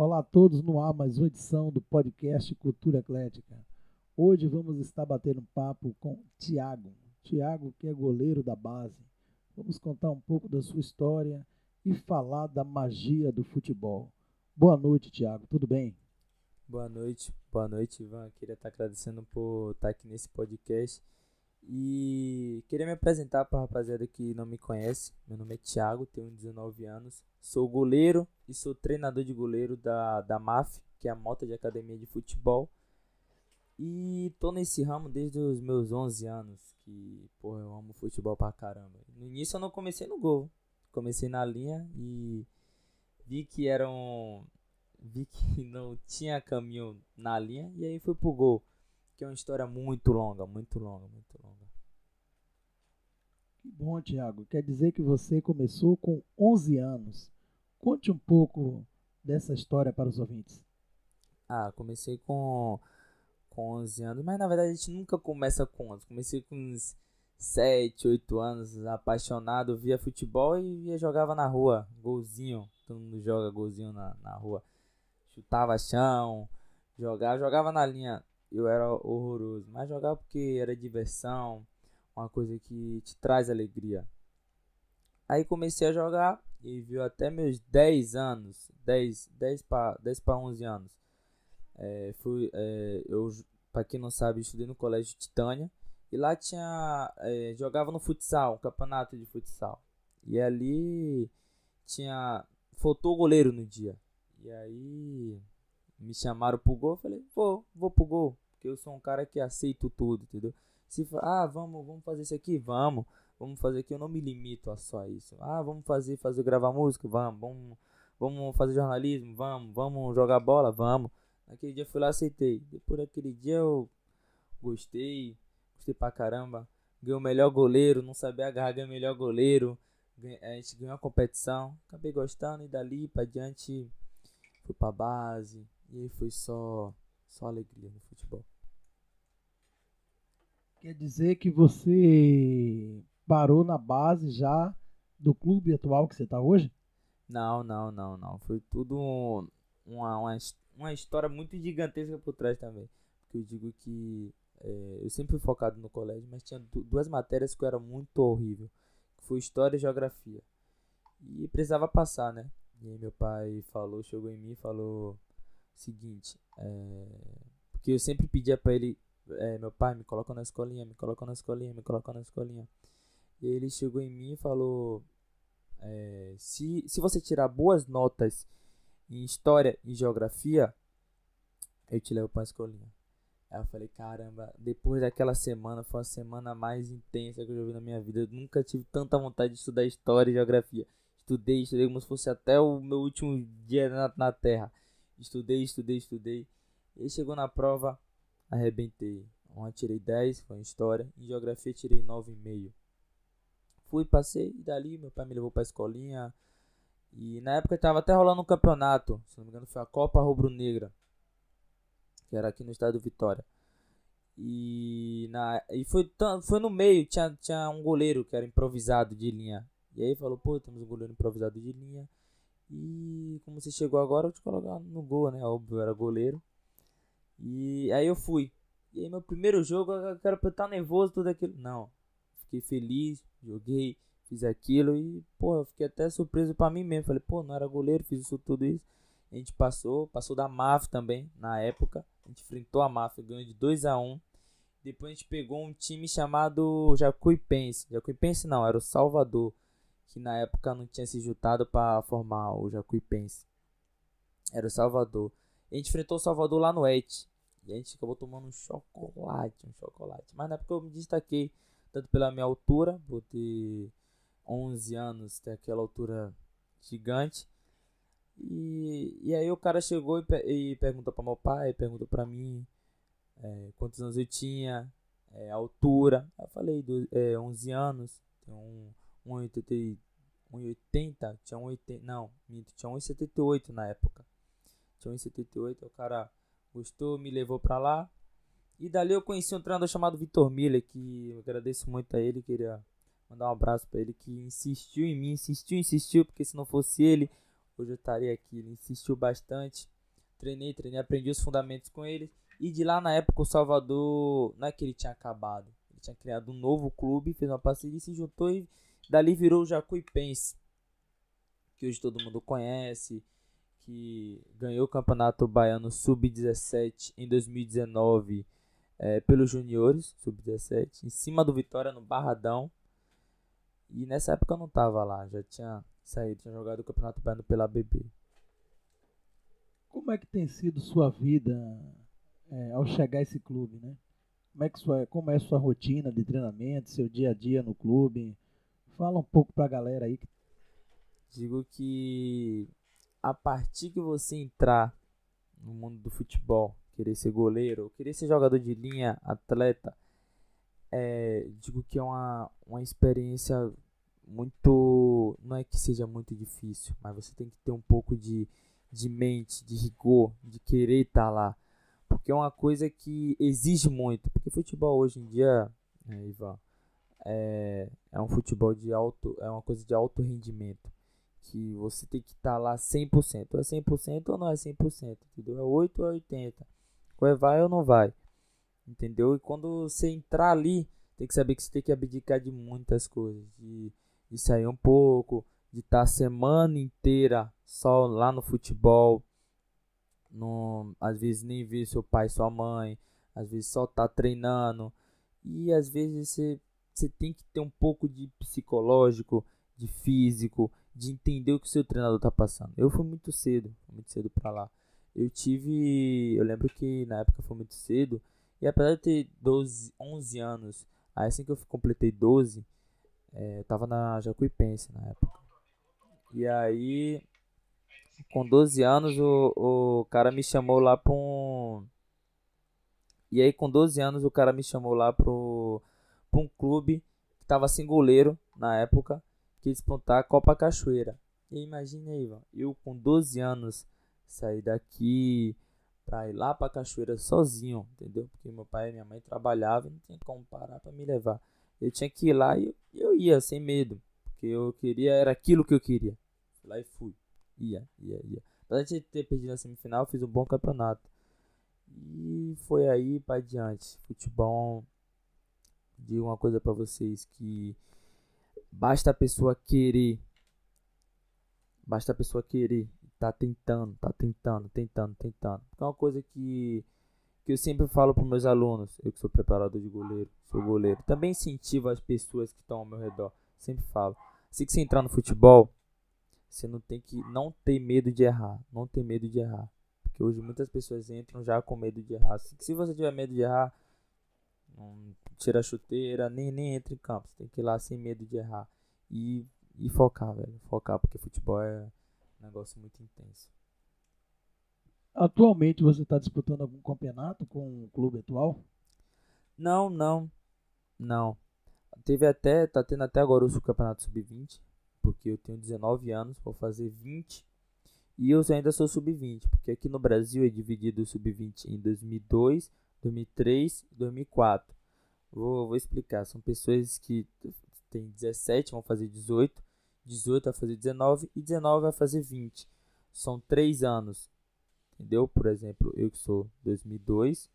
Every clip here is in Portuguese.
Olá a todos no ar, mais uma edição do podcast Cultura Atlética. Hoje vamos estar batendo papo com Tiago. Tiago, que é goleiro da base. Vamos contar um pouco da sua história e falar da magia do futebol. Boa noite, Tiago. Tudo bem? Boa noite, boa noite, Ivan. Queria estar agradecendo por estar aqui nesse podcast. E queria me apresentar para a rapaziada que não me conhece. Meu nome é Thiago, tenho 19 anos. Sou goleiro e sou treinador de goleiro da, da MAF, que é a Mota de Academia de Futebol. E tô nesse ramo desde os meus 11 anos, que, porra, eu amo futebol pra caramba. No início eu não comecei no gol, comecei na linha e vi que eram vi que não tinha caminho na linha e aí fui pro gol que é uma história muito longa, muito longa, muito longa. Que bom, Tiago. Quer dizer que você começou com 11 anos. Conte um pouco dessa história para os ouvintes. Ah, comecei com, com 11 anos, mas na verdade a gente nunca começa com 11. Comecei com uns 7, 8 anos, apaixonado, via futebol e via, jogava na rua, golzinho. Todo mundo joga golzinho na, na rua. Chutava chão, jogava, jogava na linha eu era horroroso. Mas jogava porque era diversão, uma coisa que te traz alegria. Aí comecei a jogar e viu até meus 10 anos, 10, 10 para 10 para 11 anos. É, fui, é, eu, para quem não sabe, estudei no colégio Titânia e lá tinha é, jogava no futsal, um campeonato de futsal. E ali tinha faltou goleiro no dia. E aí me chamaram pro gol, eu falei, vou, vou pro gol. Porque eu sou um cara que aceito tudo, entendeu? Se ah, vamos, vamos fazer isso aqui, vamos. Vamos fazer aqui, eu não me limito a só isso. Ah, vamos fazer, fazer gravar música, vamos, vamos, vamos fazer jornalismo, vamos, vamos jogar bola, vamos. Naquele dia eu fui lá, aceitei. Depois daquele dia eu gostei, gostei pra caramba. Ganhei o melhor goleiro, não sabia agarrar, ganhei o melhor goleiro. A gente ganhou a competição, acabei gostando e dali pra diante fui pra base, e aí foi só, só alegria no futebol. Quer dizer que você parou na base já do clube atual que você está hoje? Não, não, não, não. Foi tudo uma, uma, uma história muito gigantesca por trás também. Porque eu digo que é, eu sempre fui focado no colégio, mas tinha duas matérias que eu era muito horrível. Que foi História e Geografia. E precisava passar, né? E aí meu pai falou, chegou em mim e falou seguinte, é, porque eu sempre pedia para ele, é, meu pai, me coloca na escolinha, me coloca na escolinha, me coloca na escolinha. E ele chegou em mim e falou, é, se, se você tirar boas notas em história e geografia, eu te levo para a escolinha. Aí eu falei, caramba, depois daquela semana, foi a semana mais intensa que eu já vi na minha vida. Eu nunca tive tanta vontade de estudar história e geografia. Estudei, estudei como se fosse até o meu último dia na, na Terra. Estudei, estudei, estudei. E chegou na prova, arrebentei. Uma tirei 10, foi em história. Em geografia tirei 9,5. Fui, passei e dali meu pai me levou pra escolinha. E na época tava até rolando um campeonato. Se não me engano foi a Copa Rubro Negra. Que era aqui no estado do Vitória. E, na, e foi, foi no meio, tinha, tinha um goleiro que era improvisado de linha. E aí falou, pô, temos um goleiro improvisado de linha. E como você chegou agora, eu te colocar no gol, né? Óbvio, eu era goleiro. E aí eu fui. E aí meu primeiro jogo, eu quero estar nervoso, tudo aquilo. Não. Fiquei feliz, joguei, fiz aquilo e, pô, eu fiquei até surpreso pra mim mesmo. Falei, pô, não era goleiro, fiz isso tudo isso. A gente passou, passou da MAF também, na época. A gente enfrentou a MAF, ganhou de 2 a 1 Depois a gente pegou um time chamado Jacuipense. Jacuipense não, era o Salvador que na época não tinha se juntado para formar o Jacuipense. Era o Salvador. A gente enfrentou o Salvador lá no Et. E a gente acabou tomando um chocolate, um chocolate. Mas na época eu me destaquei, tanto pela minha altura, por ter 11 anos, ter aquela altura gigante. E, e aí o cara chegou e, e perguntou para meu pai, perguntou para mim é, quantos anos eu tinha, é, altura. Eu falei do, é, 11 anos, tenho um 1,80, 1,80, tinha 1,80, não, minto, tinha 1,78 na época. Tinha 1,78, o cara gostou, me levou pra lá. E dali eu conheci um treinador chamado Vitor Miller, que eu agradeço muito a ele, queria mandar um abraço para ele, que insistiu em mim, insistiu, insistiu, porque se não fosse ele, hoje eu estaria aqui. Ele insistiu bastante. Treinei, treinei, aprendi os fundamentos com ele. E de lá na época o Salvador, não é que ele tinha acabado. Ele tinha criado um novo clube, fez uma parceria, se juntou e dali virou o Jacuipense. Que hoje todo mundo conhece. Que ganhou o Campeonato Baiano Sub-17 em 2019 é, pelos juniores, Sub-17. Em cima do Vitória no Barradão. E nessa época eu não tava lá, já tinha saído, tinha jogado o Campeonato Baiano pela BB. Como é que tem sido sua vida é, ao chegar a esse clube, né? Como é, que sua, como é a sua rotina de treinamento, seu dia a dia no clube? Fala um pouco pra galera aí. Digo que a partir que você entrar no mundo do futebol, querer ser goleiro, querer ser jogador de linha, atleta, é, digo que é uma, uma experiência muito. Não é que seja muito difícil, mas você tem que ter um pouco de, de mente, de rigor, de querer estar tá lá. Porque é uma coisa que exige muito. Porque futebol hoje em dia, né, Ivan, é, é um futebol de alto. É uma coisa de alto rendimento. Que você tem que estar tá lá 100%. Ou é 100% ou não é 100%. Entendeu? É 8 ou é 80%. Ou é vai ou não vai. Entendeu? E quando você entrar ali, tem que saber que você tem que abdicar de muitas coisas. De, de sair um pouco, de estar tá a semana inteira só lá no futebol. No, às vezes nem ver seu pai sua mãe. Às vezes só tá treinando. E às vezes você, você tem que ter um pouco de psicológico, de físico, de entender o que o seu treinador tá passando. Eu fui muito cedo, muito cedo para lá. Eu tive, eu lembro que na época foi muito cedo, e apesar de ter 12, 11 anos, aí assim que eu completei 12, é, eu tava na Jacuipense na época. E aí, com 12 anos, o, o cara me chamou lá pra um. E aí, com 12 anos, o cara me chamou lá pro, pra um clube que tava sem goleiro na época, que disputar a Copa Cachoeira. E imagine aí, eu com 12 anos sair daqui, pra ir lá pra cachoeira sozinho, entendeu? Porque meu pai e minha mãe trabalhavam, não tinha como parar pra me levar. Eu tinha que ir lá e eu, ia sem medo, porque eu queria, era aquilo que eu queria. Fui lá e fui. Ia, ia, ia. Apesar de ter perdido na semifinal, fiz um bom campeonato. E foi aí para diante. Futebol, digo uma coisa para vocês que basta a pessoa querer. Basta a pessoa querer tá tentando, tá tentando, tentando, tentando. É uma coisa que, que eu sempre falo para meus alunos, eu que sou preparador de goleiro, sou goleiro, também incentivo as pessoas que estão ao meu redor, sempre falo. Se você entrar no futebol, você não tem que não ter medo de errar, não ter medo de errar. Porque hoje muitas pessoas entram já com medo de errar. Se, se você tiver medo de errar, não tira a chuteira, nem, nem entra em campo. Você tem que ir lá sem medo de errar. E, e focar, velho. Focar, porque futebol é, negócio muito intenso. Atualmente você está disputando algum campeonato com o clube atual? Não, não, não. Teve até, tá tendo até agora o campeonato sub-20, porque eu tenho 19 anos, vou fazer 20 e eu ainda sou sub-20, porque aqui no Brasil é dividido o sub-20 em 2002, 2003 e 2004. Vou, vou explicar. São pessoas que têm 17, vão fazer 18, 18 vai fazer 19 e 19 vai fazer 20. São 3 anos. Entendeu? Por exemplo, eu que sou 2002,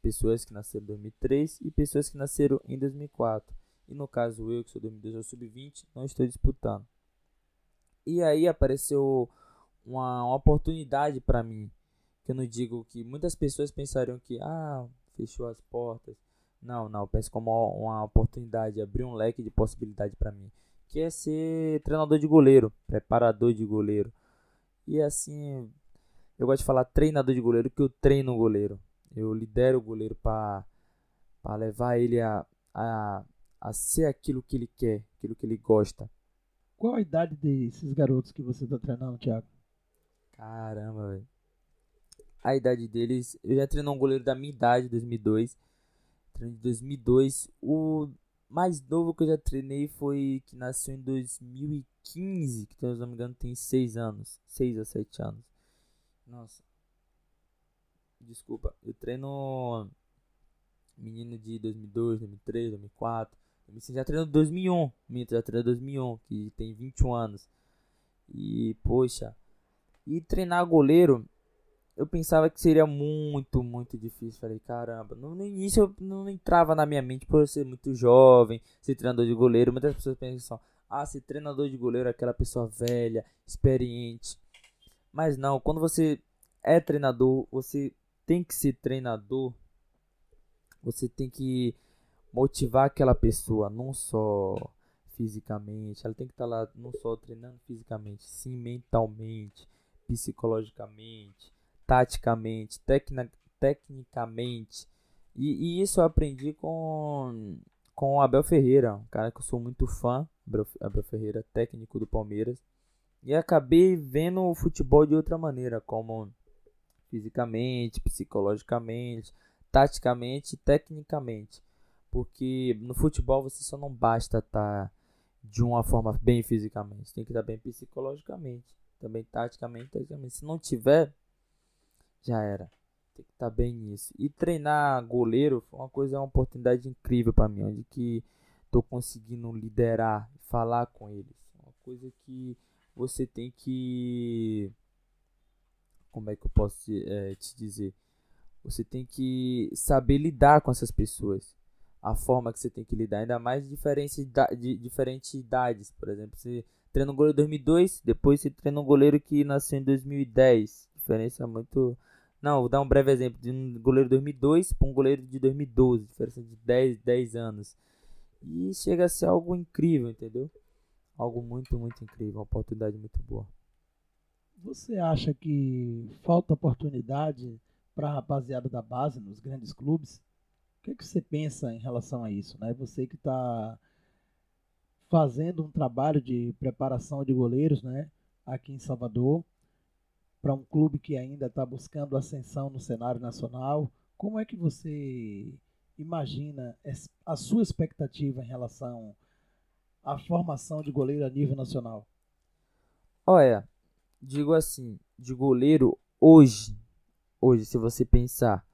pessoas que nasceram em 2003 e pessoas que nasceram em 2004. E no caso eu que sou 2002, eu sub-20, não estou disputando. E aí apareceu uma, uma oportunidade para mim, que eu não digo que muitas pessoas pensariam que ah, fechou as portas. Não, não, eu penso como uma oportunidade, abrir um leque de possibilidade para mim que é ser treinador de goleiro, preparador de goleiro. E assim, eu gosto de falar treinador de goleiro, que eu treino o goleiro. Eu lidero o goleiro para levar ele a, a, a ser aquilo que ele quer, aquilo que ele gosta. Qual a idade desses garotos que você está treinando, Thiago? Caramba, velho. A idade deles, eu já treinei um goleiro da minha idade, 2002. Treino de 2002. O mais novo que eu já treinei foi que nasceu em 2015, que se não me engano tem 6 anos, 6 a 7 anos. Nossa. Desculpa, eu treino menino de 2002, 2003, 2004. já treino 2001, minto, já treino 2001, que tem 21 anos. E, poxa, E treinar goleiro, eu pensava que seria muito, muito difícil. Falei, caramba, no, início eu não entrava na minha mente por ser muito jovem, ser treinador de goleiro. Muitas pessoas pensam, ah, ser treinador de goleiro é aquela pessoa velha, experiente. Mas não, quando você é treinador, você tem que ser treinador. Você tem que motivar aquela pessoa, não só fisicamente, ela tem que estar tá lá não só treinando fisicamente, sim mentalmente, psicologicamente, taticamente, tecna, tecnicamente. E, e, isso eu aprendi com, com o Abel Ferreira, um cara que eu sou muito fã, Abel, Abel Ferreira, técnico do Palmeiras. E acabei vendo o futebol de outra maneira, como fisicamente, psicologicamente, taticamente, tecnicamente. Porque no futebol você só não basta estar tá de uma forma bem fisicamente, tem que estar tá bem psicologicamente, também taticamente, taticamente. Se não tiver, já era. Tem que estar tá bem nisso. E treinar goleiro foi uma coisa, uma oportunidade incrível para mim, onde que tô conseguindo liderar, falar com eles. Uma coisa que você tem que como é que eu posso te, é, te dizer? Você tem que saber lidar com essas pessoas. A forma que você tem que lidar, ainda mais diferentes, de diferentes idades. Por exemplo, você treina um goleiro em 2002, depois você treina um goleiro que nasceu em 2010. Diferença muito. Não, vou dar um breve exemplo de um goleiro de 2002 para um goleiro de 2012. Diferença de 10, 10 anos. E chega a ser algo incrível, entendeu? Algo muito, muito incrível. Uma oportunidade muito boa. Você acha que falta oportunidade para a rapaziada da base nos grandes clubes? O que, é que você pensa em relação a isso? Né? Você que está fazendo um trabalho de preparação de goleiros né, aqui em Salvador, para um clube que ainda está buscando ascensão no cenário nacional, como é que você imagina a sua expectativa em relação à formação de goleiro a nível nacional? Olha, digo assim, de goleiro hoje, hoje, se você pensar,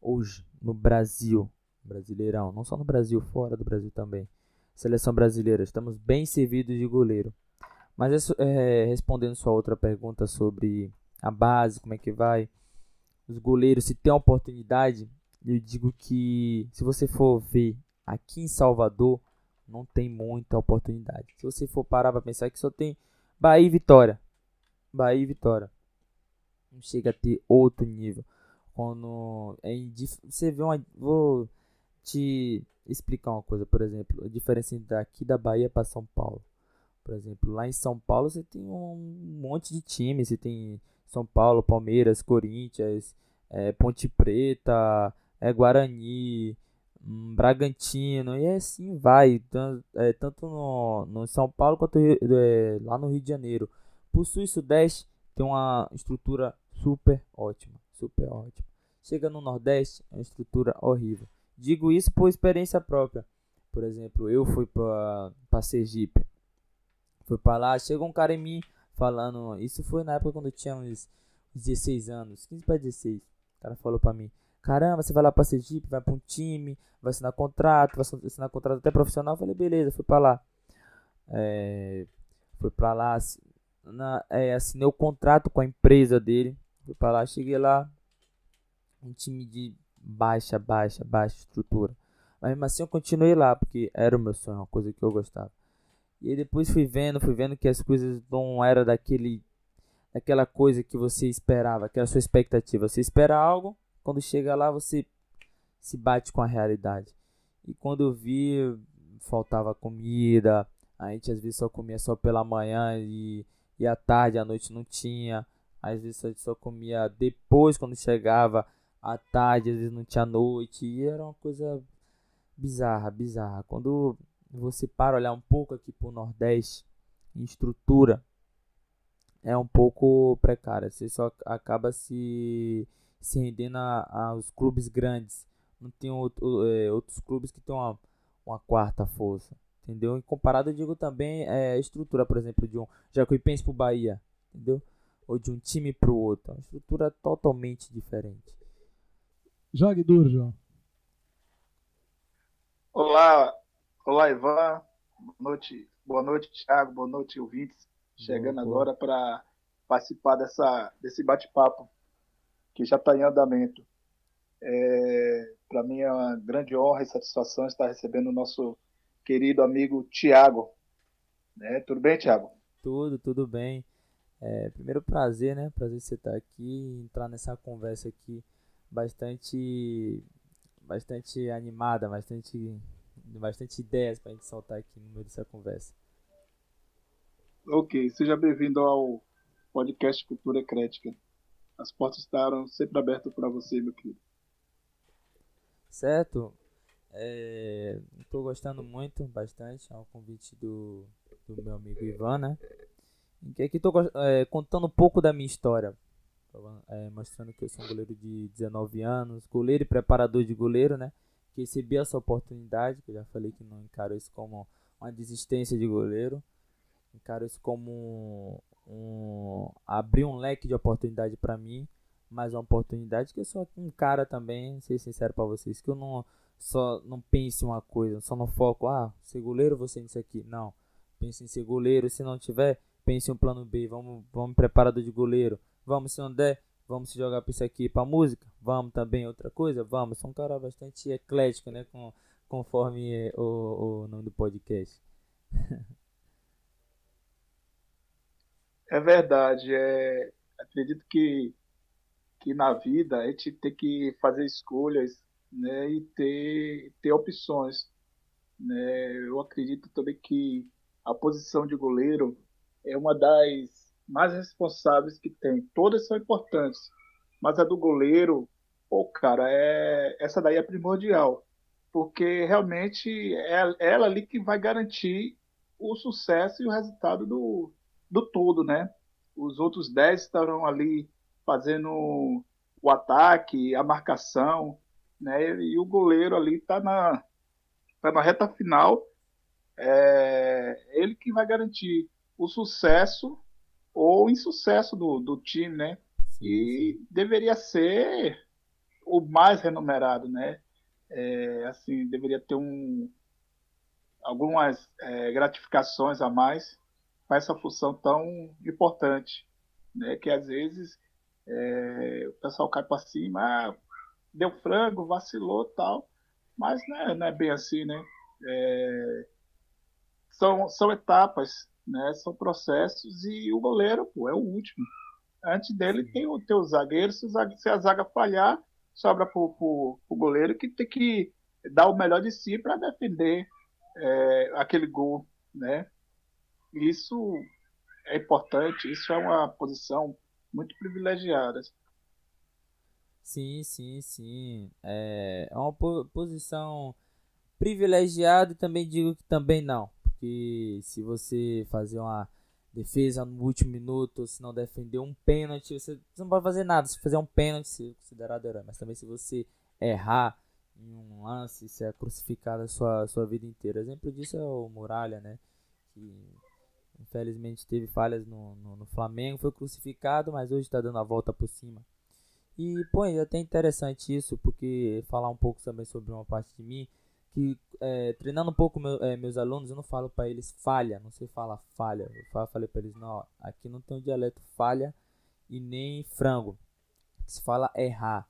hoje no Brasil, Brasileirão, não só no Brasil, fora do Brasil também, seleção brasileira, estamos bem servidos de goleiro. Mas é, respondendo sua outra pergunta sobre a base, como é que vai, os goleiros, se tem oportunidade, eu digo que se você for ver aqui em Salvador, não tem muita oportunidade. Se você for parar para pensar que só tem Bahia e Vitória. Bahia e Vitória. Não chega a ter outro nível. Quando é você vê uma vou te explicar uma coisa, por exemplo, a diferença daqui da Bahia para São Paulo. Por exemplo, lá em São Paulo você tem um monte de times, você tem São Paulo, Palmeiras, Corinthians, é, Ponte Preta, é, Guarani, um, Bragantino, e assim vai, tanto, é, tanto no, no São Paulo quanto lá no Rio de Janeiro. Pro sul e sudeste tem uma estrutura super ótima, super ótima. Chega no nordeste, é uma estrutura horrível. Digo isso por experiência própria. Por exemplo, eu fui para Sergipe. Fui para lá, chegou um cara em mim falando, isso foi na época quando eu tinha uns 16 anos, 15 para 16. O cara falou para mim: "Caramba, você vai lá para Sergipe, vai para um time, vai assinar contrato, vai assinar contrato até profissional". Eu falei: "Beleza", fui para lá. É, fui para lá, na, é, assinei o contrato com a empresa dele. Fui pra lá, cheguei lá. Um time de baixa, baixa, baixa estrutura. Mas mesmo assim eu continuei lá, porque era o meu sonho, uma coisa que eu gostava. E aí depois fui vendo, fui vendo que as coisas não eram daquele daquela coisa que você esperava, aquela sua expectativa. Você espera algo, quando chega lá você se bate com a realidade. E quando eu vi, faltava comida, a gente às vezes só comia só pela manhã e e à tarde, à noite não tinha. Às vezes a gente só comia depois, quando chegava à tarde, às vezes não tinha noite. E era uma coisa bizarra, bizarra. Quando você para olhar um pouco aqui pro Nordeste, em estrutura, é um pouco precária. Você só acaba se, se rendendo aos clubes grandes. Não tem outro, é, outros clubes que tem uma, uma quarta força entendeu? Em comparado, eu digo também é, a estrutura, por exemplo, de um Jacuipense pro Bahia, entendeu? Ou de um time pro outro. É uma estrutura totalmente diferente. Jogue duro, João. Olá, olá Ivan. Boa noite, boa noite, Thiago. Boa noite, ouvintes. Chegando boa, agora para participar dessa, desse bate-papo que já está em andamento. É, Para mim é uma grande honra e satisfação estar recebendo o nosso querido amigo Tiago. Né? Tudo bem, Tiago? Tudo, tudo bem. É, primeiro prazer, né? Prazer você estar aqui, entrar nessa conversa aqui bastante bastante animada, bastante bastante ideias para a gente soltar aqui no meio dessa conversa. Ok, seja bem-vindo ao podcast Cultura Crítica. As portas estarão sempre abertas para você, meu querido. Certo. Estou é, gostando muito, bastante, ao convite do, do meu amigo Ivan, né? Aqui estou é, contando um pouco da minha história. É, mostrando que eu sou um goleiro de 19 anos, goleiro e preparador de goleiro, né? Recebi essa oportunidade, que eu já falei que não encaro isso como uma desistência de goleiro. Encaro isso como um, abrir um leque de oportunidade para mim, mais uma oportunidade que eu sou um cara também, ser sincero para vocês, que eu não só não pense uma coisa, só não foco, ah, ser goleiro, você nisso aqui. Não. Pense em ser goleiro, se não tiver, pense em um plano B, vamos, vamos preparador de goleiro. Vamos, se não der, vamos jogar para isso aqui para música. Vamos também outra coisa, vamos. Sou um cara bastante eclético, né, com conforme o, o nome do podcast. É verdade. É, acredito que, que na vida a gente tem que fazer escolhas né, e ter, ter opções. Né? Eu acredito também que a posição de goleiro é uma das mais responsáveis que tem. Todas são importantes, mas a do goleiro, pô, cara, é, essa daí é primordial, porque realmente é ela ali que vai garantir o sucesso e o resultado do, do todo, né? Os outros 10 estarão ali fazendo o ataque, a marcação, né? E o goleiro ali está na, tá na reta final. É ele que vai garantir o sucesso ou insucesso do, do time, né? E deveria ser o mais remunerado, né? É, assim, deveria ter um, algumas é, gratificações a mais com essa função tão importante, né? Que às vezes é, o pessoal cai para cima, ah, deu frango, vacilou tal, mas né, não é bem assim, né? É, são, são etapas, né? São processos e o goleiro pô, é o último. Antes dele tem o teu zagueiro, se, se a zaga falhar, sobra para o goleiro que tem que dar o melhor de si para defender é, aquele gol, né? Isso é importante, isso é uma posição muito privilegiada. Sim, sim, sim. É, é uma posição privilegiada e também digo que também não. Porque se você fazer uma defesa no último minuto, se não defender um pênalti, você, não pode fazer nada. Se fazer um pênalti, você é considerado herói. Mas também se você errar em um lance, você é crucificado a sua, sua vida inteira. Exemplo disso é o Muralha, né? Que Infelizmente teve falhas no, no, no Flamengo, foi crucificado, mas hoje está dando a volta por cima. E, pô, é até interessante isso, porque falar um pouco também sobre uma parte de mim, que é, treinando um pouco meu, é, meus alunos, eu não falo para eles falha, não sei falar falha. Eu falei para eles, não, aqui não tem um dialeto falha e nem frango. Se fala errar.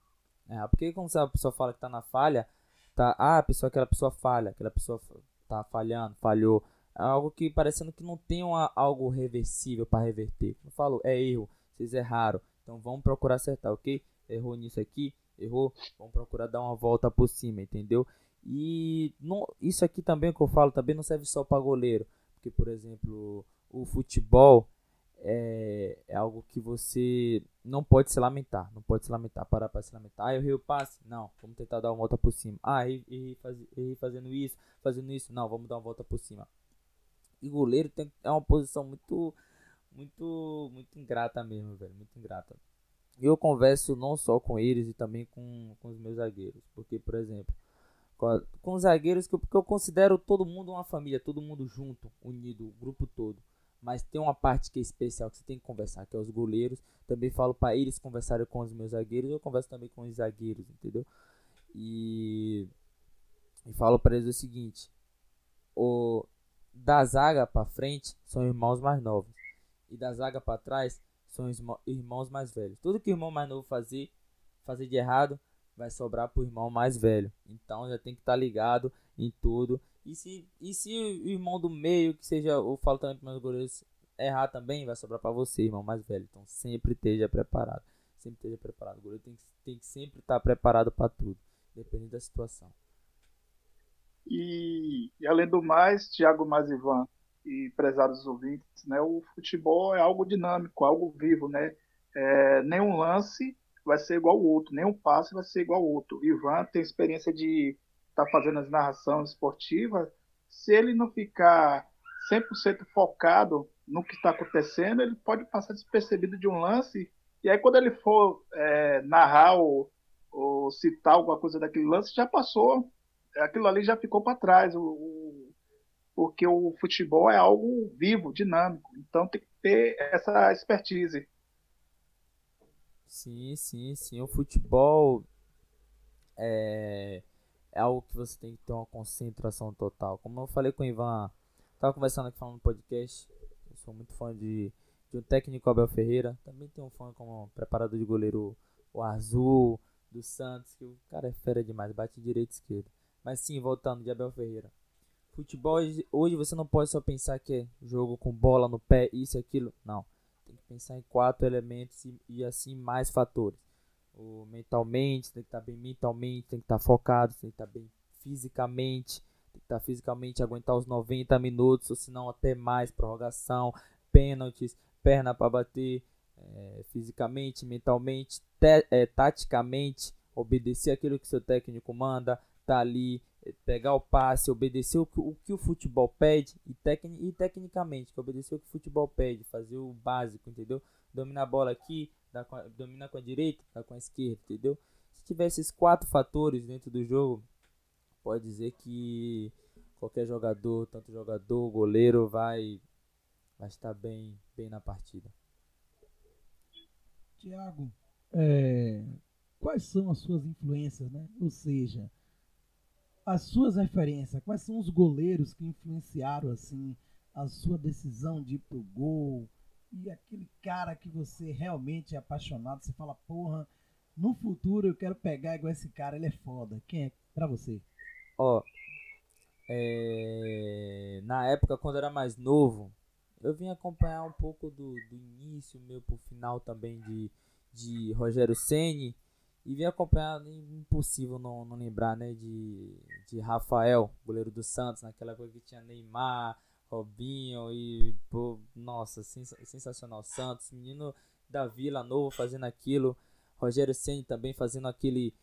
É, porque quando a pessoa fala que tá na falha, tá, ah, a pessoa, aquela pessoa falha, aquela pessoa tá falhando, falhou. É algo que parecendo que não tem uma, algo reversível para reverter. Eu falo, é erro, vocês erraram, então vamos procurar acertar, ok? Errou nisso aqui, errou, vamos procurar dar uma volta por cima, entendeu? E não, isso aqui também que eu falo também não serve só para goleiro, porque por exemplo, o futebol é, é, algo que você não pode se lamentar, não pode se lamentar, parar para se lamentar. Ah, eu errei o passe? Não, vamos tentar dar uma volta por cima. Ah, errei, errei fazendo isso, fazendo isso? Não, vamos dar uma volta por cima. E goleiro tem, é uma posição muito, muito, muito ingrata mesmo, velho. Muito ingrata. E eu converso não só com eles e também com, com os meus zagueiros. Porque, por exemplo, com, os zagueiros, que eu, porque eu considero todo mundo uma família, todo mundo junto, unido, o grupo todo. Mas tem uma parte que é especial que você tem que conversar, que é os goleiros. Também falo para eles conversarem com os meus zagueiros. Eu converso também com os zagueiros, entendeu? E, e falo para eles o seguinte: o, da zaga para frente são irmãos mais novos e da zaga para trás são os irmãos mais velhos. Tudo que o irmão mais novo fazer, fazer de errado, vai sobrar pro irmão mais velho. Então já tem que estar tá ligado em tudo. E se, e se o irmão do meio, que seja, também para meus goleiros, errar também, vai sobrar para você, irmão mais velho. Então sempre esteja preparado. Sempre esteja preparado. O goleiro tem que, tem que sempre estar tá preparado para tudo, dependendo da situação. E, e, além do mais, Thiago Mazivan e prezados ouvintes, né, o futebol é algo dinâmico, algo vivo, né? É, nenhum lance vai ser igual ao outro, nenhum passe vai ser igual ao outro. Ivan tem experiência de estar tá fazendo as narrações esportivas. Se ele não ficar 100% focado no que está acontecendo, ele pode passar despercebido de um lance. E aí, quando ele for é, narrar ou, ou, citar alguma coisa daquele lance, já passou. Aquilo ali já ficou para trás. O, o, porque o futebol é algo vivo, dinâmico. Então tem que ter essa expertise. Sim, sim, sim. O futebol é, é algo que você tem que ter uma concentração total. Como eu falei com o Ivan, tava conversando aqui falando no podcast. Eu sou muito fã de, de um técnico Abel Ferreira. Também tenho um fã como preparador de goleiro o Azul do Santos, que o cara é fera demais, bate direito e esquerda. Mas sim, voltando de Abel Ferreira. Futebol hoje você não pode só pensar que é jogo com bola no pé, isso e aquilo. Não tem que pensar em quatro elementos e, e assim mais fatores. O mentalmente, tem que estar bem mentalmente, tem que estar focado, tem que estar bem fisicamente, tem que estar fisicamente aguentar os 90 minutos, ou se não até mais, prorrogação, pênaltis, perna para bater, é, fisicamente, mentalmente, te, é, taticamente, obedecer aquilo que seu técnico manda, tá ali, pegar o passe, obedecer o que o, que o futebol pede e, tecni, e tecnicamente, obedecer o que o futebol pede, fazer o básico, entendeu? Domina a bola aqui, dá com a, domina com a direita, dá com a esquerda, entendeu? Se tiver esses quatro fatores dentro do jogo, pode dizer que qualquer jogador, tanto jogador, goleiro, vai, vai estar bem, bem na partida. Tiago, é, quais são as suas influências, né? Ou seja, as suas referências, quais são os goleiros que influenciaram assim a sua decisão de ir pro gol e aquele cara que você realmente é apaixonado, você fala, porra, no futuro eu quero pegar igual esse cara, ele é foda. Quem é pra você? Ó, é... na época quando eu era mais novo, eu vim acompanhar um pouco do, do início meu pro final também de, de Rogério Ceni e vim acompanhar, impossível não, não lembrar, né, de, de Rafael, goleiro do Santos, naquela época que tinha Neymar, Robinho e, pô, nossa, sens sensacional. Santos, menino da Vila Novo fazendo aquilo. Rogério Senni também fazendo aquele,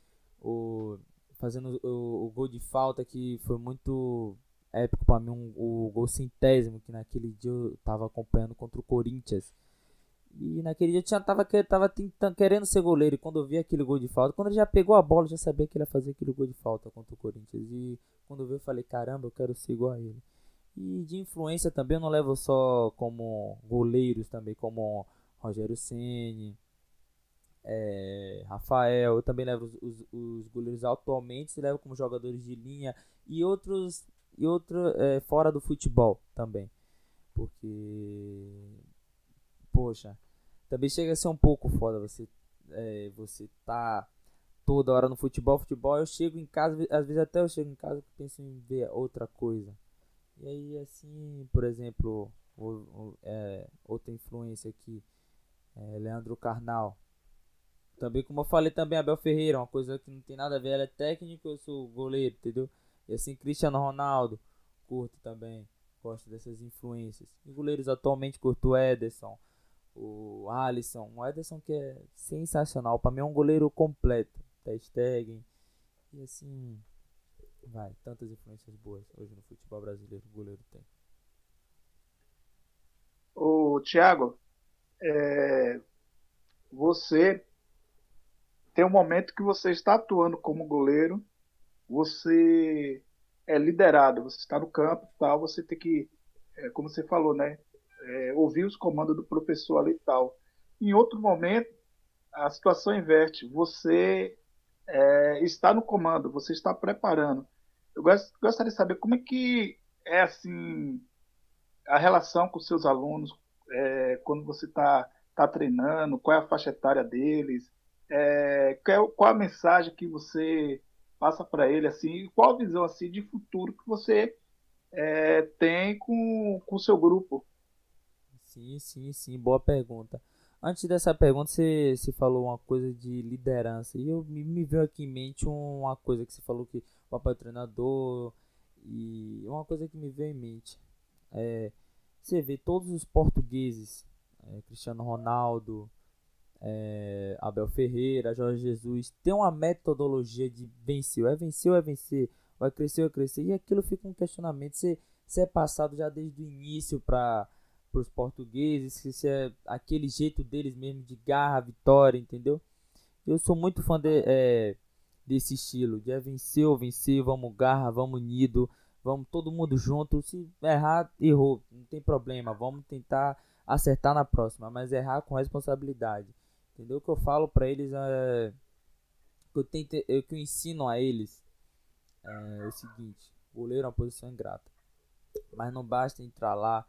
o, fazendo o, o, gol de falta que foi muito épico para mim, um, o gol centésimo que naquele dia eu tava acompanhando contra o Corinthians. E naquele dia tinha, tava, tava querendo ser goleiro. E quando eu vi aquele gol de falta, quando ele já pegou a bola, eu já sabia que ele ia fazer aquele gol de falta contra o Corinthians. E quando eu vi, eu falei: caramba, eu quero ser igual a ele. E de influência também eu não levo só como goleiros, também como Rogério Ceni, é, Rafael. Eu também levo os, os, os goleiros atualmente, se levo como jogadores de linha e outros e outro é, fora do futebol também. Porque poxa, também chega a ser um pouco foda você é, você tá toda hora no futebol, futebol, eu chego em casa, às vezes até eu chego em casa e penso em ver outra coisa. E aí assim, por exemplo, o, o, é, outra influência aqui, é Leandro Carnal. Também, como eu falei também, Abel Ferreira, uma coisa que não tem nada a ver, ela é técnico, eu sou goleiro, entendeu? E assim, Cristiano Ronaldo, curto também, gosto dessas influências. E goleiros atualmente curto Ederson, o Alisson, o Ederson que é sensacional, para mim é um goleiro completo, Ter e assim, vai, tantas influências boas hoje no futebol brasileiro o goleiro tem. O Thiago, é, você tem um momento que você está atuando como goleiro, você é liderado, você está no campo, tal, você tem que, é, como você falou, né, é, ouvir os comandos do professor ali e tal. Em outro momento, a situação inverte. Você é, está no comando, você está preparando. Eu gostaria de saber como é que é assim a relação com seus alunos é, quando você está está treinando, qual é a faixa etária deles, é, qual, qual a mensagem que você passa para ele assim, qual a visão assim de futuro que você é, tem com o seu grupo? Sim, sim, sim, boa pergunta. Antes dessa pergunta, você, você falou uma coisa de liderança. E eu me, me veio aqui em mente uma coisa que você falou que o papai é treinador. E uma coisa que me veio em mente. É, você vê todos os portugueses, é, Cristiano Ronaldo, é, Abel Ferreira, Jorge Jesus, tem uma metodologia de vencer. É vencer ou é vencer? Vai crescer ou é crescer? E aquilo fica um questionamento. Você, você é passado já desde o início para os portugueses, que se é aquele jeito deles mesmo de garra, vitória, entendeu? Eu sou muito fã de, é, desse estilo, de é vencer ou vencer, vamos garra, vamos unido, vamos todo mundo junto. Se errar, errou, não tem problema, vamos tentar acertar na próxima, mas errar com responsabilidade. Entendeu? O que eu falo para eles é que eu tento, eu, que eu ensino a eles é o seguinte: goleiro é uma posição ingrata. Mas não basta entrar lá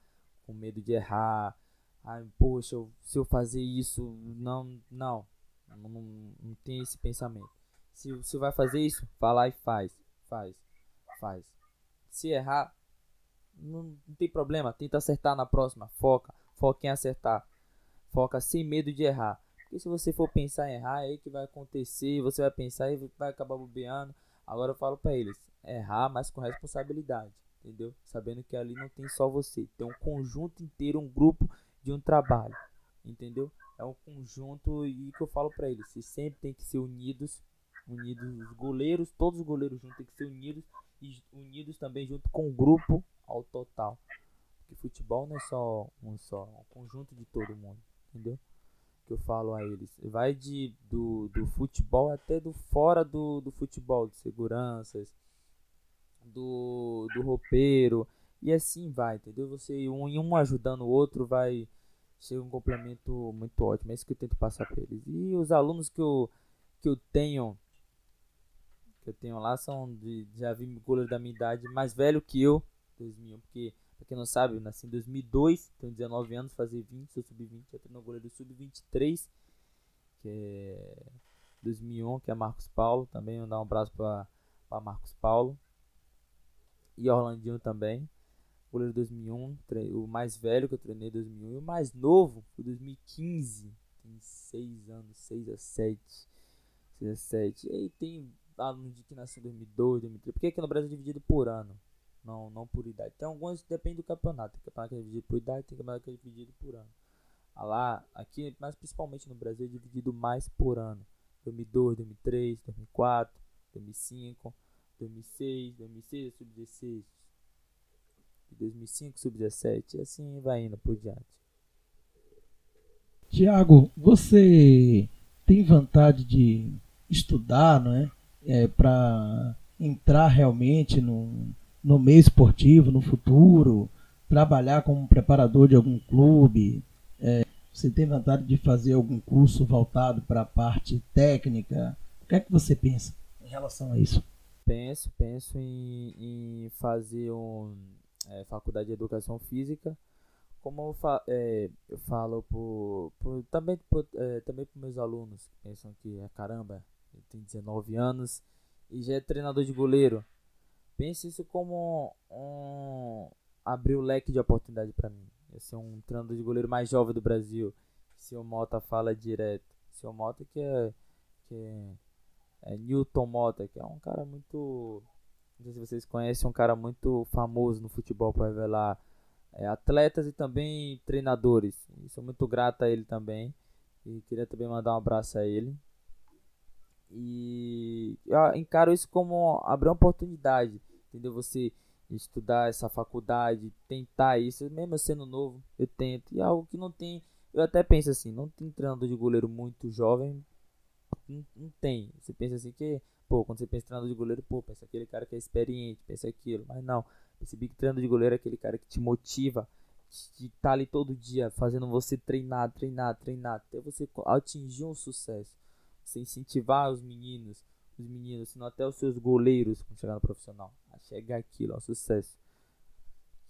com medo de errar. Ai, poxa, se eu fazer isso, não, não, não, não, tem esse pensamento. Se você vai fazer isso, vá lá e faz, faz, faz. Se errar, não, não tem problema, tenta acertar na próxima, foca, foca em acertar, foca sem medo de errar. Porque se você for pensar em errar, é aí que vai acontecer, você vai pensar e vai acabar bobeando. Agora eu falo para eles, errar, mas com responsabilidade entendeu? Sabendo que ali não tem só você, tem um conjunto inteiro, um grupo de um trabalho, entendeu? É um conjunto e que eu falo para eles, vocês sempre tem que ser unidos, unidos os goleiros, todos os goleiros juntos tem que ser unidos e unidos também junto com o grupo ao total. Porque futebol não é só um só, é um conjunto de todo mundo, entendeu? Que eu falo a eles. Vai de do, do futebol até do fora do, do futebol, de seguranças, do, do roupeiro. E assim vai, entendeu? Você um um ajudando o outro vai ser um complemento muito ótimo. É isso que eu tento passar para eles. E os alunos que eu, que eu tenho que eu tenho lá são de já vi goleiro da minha idade, mais velho que eu, 2001, porque pra quem não sabe, eu nasci em 2002, tenho 19 anos, fazer 20, sou sub-20, já tenho goleiro sub-23, que é 2001, que é Marcos Paulo, também vou dar um abraço para Marcos Paulo e Orlandinho também. Goleiro 2001, o mais velho que eu treinei 2001 e o mais novo foi 2015. Tem 6 anos, 6 a 7. 6 a 7. E aí tem aluno de que nasceu em 2002, 2003. Porque aqui no Brasil é dividido por ano, não, não por idade. Tem alguns depende do campeonato. Tem campeonato que é dividido por idade, tem campeonato que é dividido por ano. Ah lá, aqui, mas principalmente no Brasil é dividido mais por ano. 2002, 2003, 2004, 2005. 2006, 2006 sub-16, 2005 sub-17, e assim vai indo por diante. Tiago, você tem vontade de estudar, não é? é para entrar realmente no, no meio esportivo no futuro, trabalhar como preparador de algum clube? É, você tem vontade de fazer algum curso voltado para a parte técnica? O que é que você pensa em relação a isso? Penso, penso em, em fazer um, é, faculdade de educação física. Como eu, fa é, eu falo por, por também por, é, também meus alunos que pensam que é caramba, ele tem 19 anos e já é treinador de goleiro. Pense isso como um, abrir o leque de oportunidade para mim. Eu ser um treinador de goleiro mais jovem do Brasil. Seu Mota fala direto. Seu Mota que é, que é é, Newton Mota, que é um cara muito. Não sei se vocês conhecem, um cara muito famoso no futebol para revelar é, atletas e também treinadores. E sou muito grato a ele também. E queria também mandar um abraço a ele. E eu encaro isso como abrir uma oportunidade, entendeu? Você estudar essa faculdade, tentar isso, mesmo sendo novo, eu tento. E é algo que não tem, eu até penso assim, não tem treinador de goleiro muito jovem, não, não, tem. Você pensa assim que, pô, quando você pensa em treinador de goleiro, pô, pensa aquele cara que é experiente, pensa aquilo. Mas não, percebi que treinador de goleiro é aquele cara que te motiva, estar tá ali todo dia, fazendo você treinar, treinar, treinar, até você atingir um sucesso. Você incentivar os meninos, os meninos, senão até os seus goleiros quando chegar no profissional, a chegar aquilo, ao sucesso.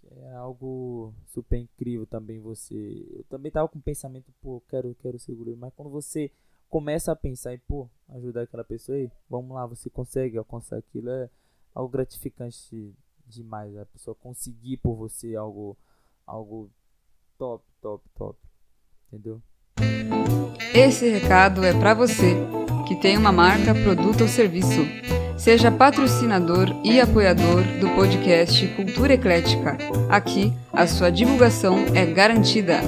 Que é algo super incrível também você. Eu também tava com o pensamento, pô, quero, quero ser goleiro, mas quando você começa a pensar em, pô, ajudar aquela pessoa aí, vamos lá, você consegue alcançar aquilo, é algo gratificante demais. A pessoa conseguir por você algo, algo top, top, top. Entendeu? Esse recado é para você que tem uma marca, produto ou serviço. Seja patrocinador e apoiador do podcast Cultura Eclética. Aqui, a sua divulgação é garantida.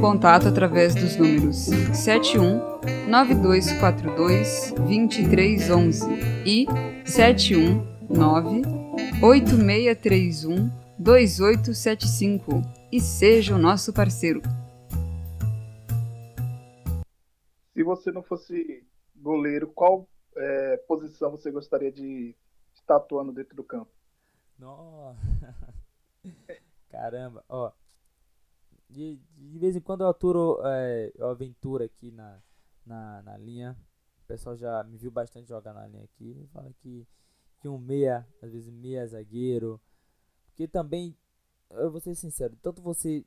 Contato através dos números 71 9242 2311 e 719 8631 2875 e seja o nosso parceiro. Se você não fosse goleiro, qual é, posição você gostaria de estar atuando dentro do campo? Nossa. Caramba, ó. De, de vez em quando eu aturo, é, eu aventuro aqui na, na, na linha. O pessoal já me viu bastante jogar na linha aqui. Fala que, que um meia, às vezes meia zagueiro. Porque também, eu vou ser sincero, tanto você,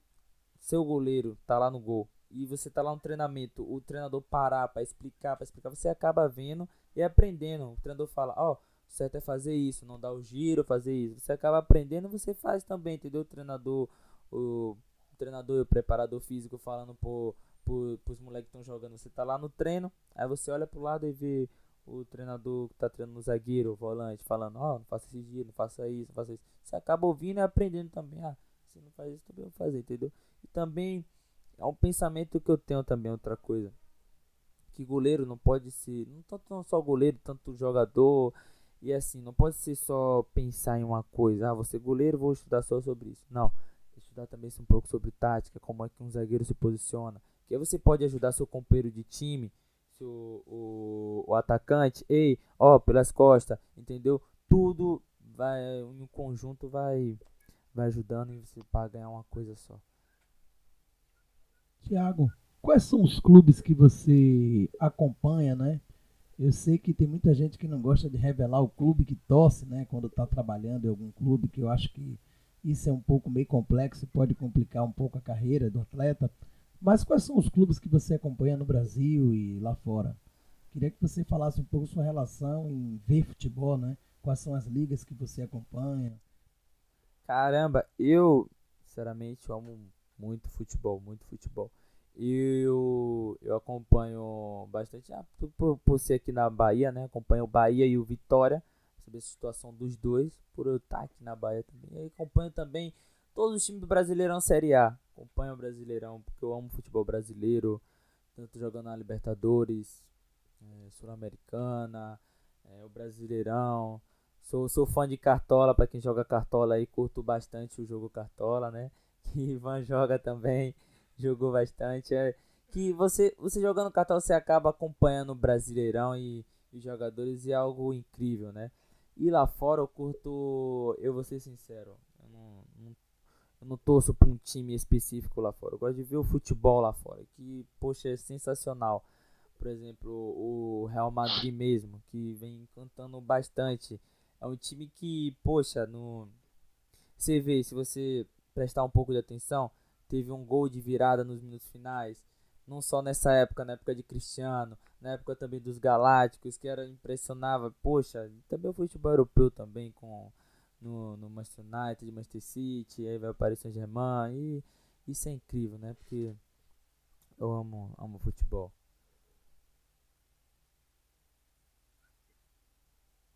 seu goleiro, tá lá no gol, e você tá lá no treinamento, o treinador parar para explicar, para explicar, você acaba vendo e aprendendo. O treinador fala, ó, oh, certo é fazer isso, não dar o giro, fazer isso. Você acaba aprendendo você faz também, entendeu? O treinador, o treinador e o preparador físico falando por, por, pros moleques que estão jogando. Você tá lá no treino, aí você olha pro lado e vê o treinador que tá treinando no zagueiro, o volante, falando, ó, oh, não faça esse giro, não faça isso, não faça isso. Você acaba ouvindo e aprendendo também. Ah, se não faz isso, também vou fazer, entendeu? E também é um pensamento que eu tenho também, outra coisa. Que goleiro não pode ser, não tanto não só goleiro, tanto jogador. E assim, não pode ser só pensar em uma coisa. Ah, você goleiro, vou estudar só sobre isso. Não. Estudar também um pouco sobre tática, como é que um zagueiro se posiciona. Que aí você pode ajudar seu companheiro de time, seu, o, o atacante, ei, ó, pelas costas, entendeu? Tudo vai, um conjunto vai, vai ajudando e você para ganhar uma coisa só. Tiago, quais são os clubes que você acompanha, né? Eu sei que tem muita gente que não gosta de revelar o clube que torce, né? Quando está trabalhando em algum clube, que eu acho que isso é um pouco meio complexo e pode complicar um pouco a carreira do atleta. Mas quais são os clubes que você acompanha no Brasil e lá fora? Queria que você falasse um pouco sua relação em ver futebol, né? Quais são as ligas que você acompanha? Caramba, eu, sinceramente, eu amo muito futebol, muito futebol. Eu, eu acompanho bastante, ah, por, por ser aqui na Bahia, né? Acompanho o Bahia e o Vitória, saber a situação dos dois, por eu estar aqui na Bahia também. E acompanho também todos os times do Brasileirão Série A. Acompanho o Brasileirão porque eu amo futebol brasileiro, tanto jogando na Libertadores, é, Sul-Americana, é, o Brasileirão. Sou, sou fã de Cartola, para quem joga Cartola aí, curto bastante o jogo Cartola, né? que Ivan joga também, jogou bastante. É, que você, você jogando cartão você acaba acompanhando o Brasileirão e os jogadores e é algo incrível, né? E lá fora eu curto, eu vou ser sincero, eu não, não, eu não torço para um time específico lá fora. Eu gosto de ver o futebol lá fora, que poxa é sensacional. Por exemplo, o Real Madrid mesmo, que vem encantando bastante. É um time que, poxa, no você vê, se você prestar um pouco de atenção, teve um gol de virada nos minutos finais. Não só nessa época, na época de Cristiano, na época também dos Galácticos, que era impressionava. Poxa, também o futebol europeu também com no, no Manchester United, Manchester City, aí vai aparecer Paris Saint-Germain e isso é incrível, né? Porque eu amo, amo futebol.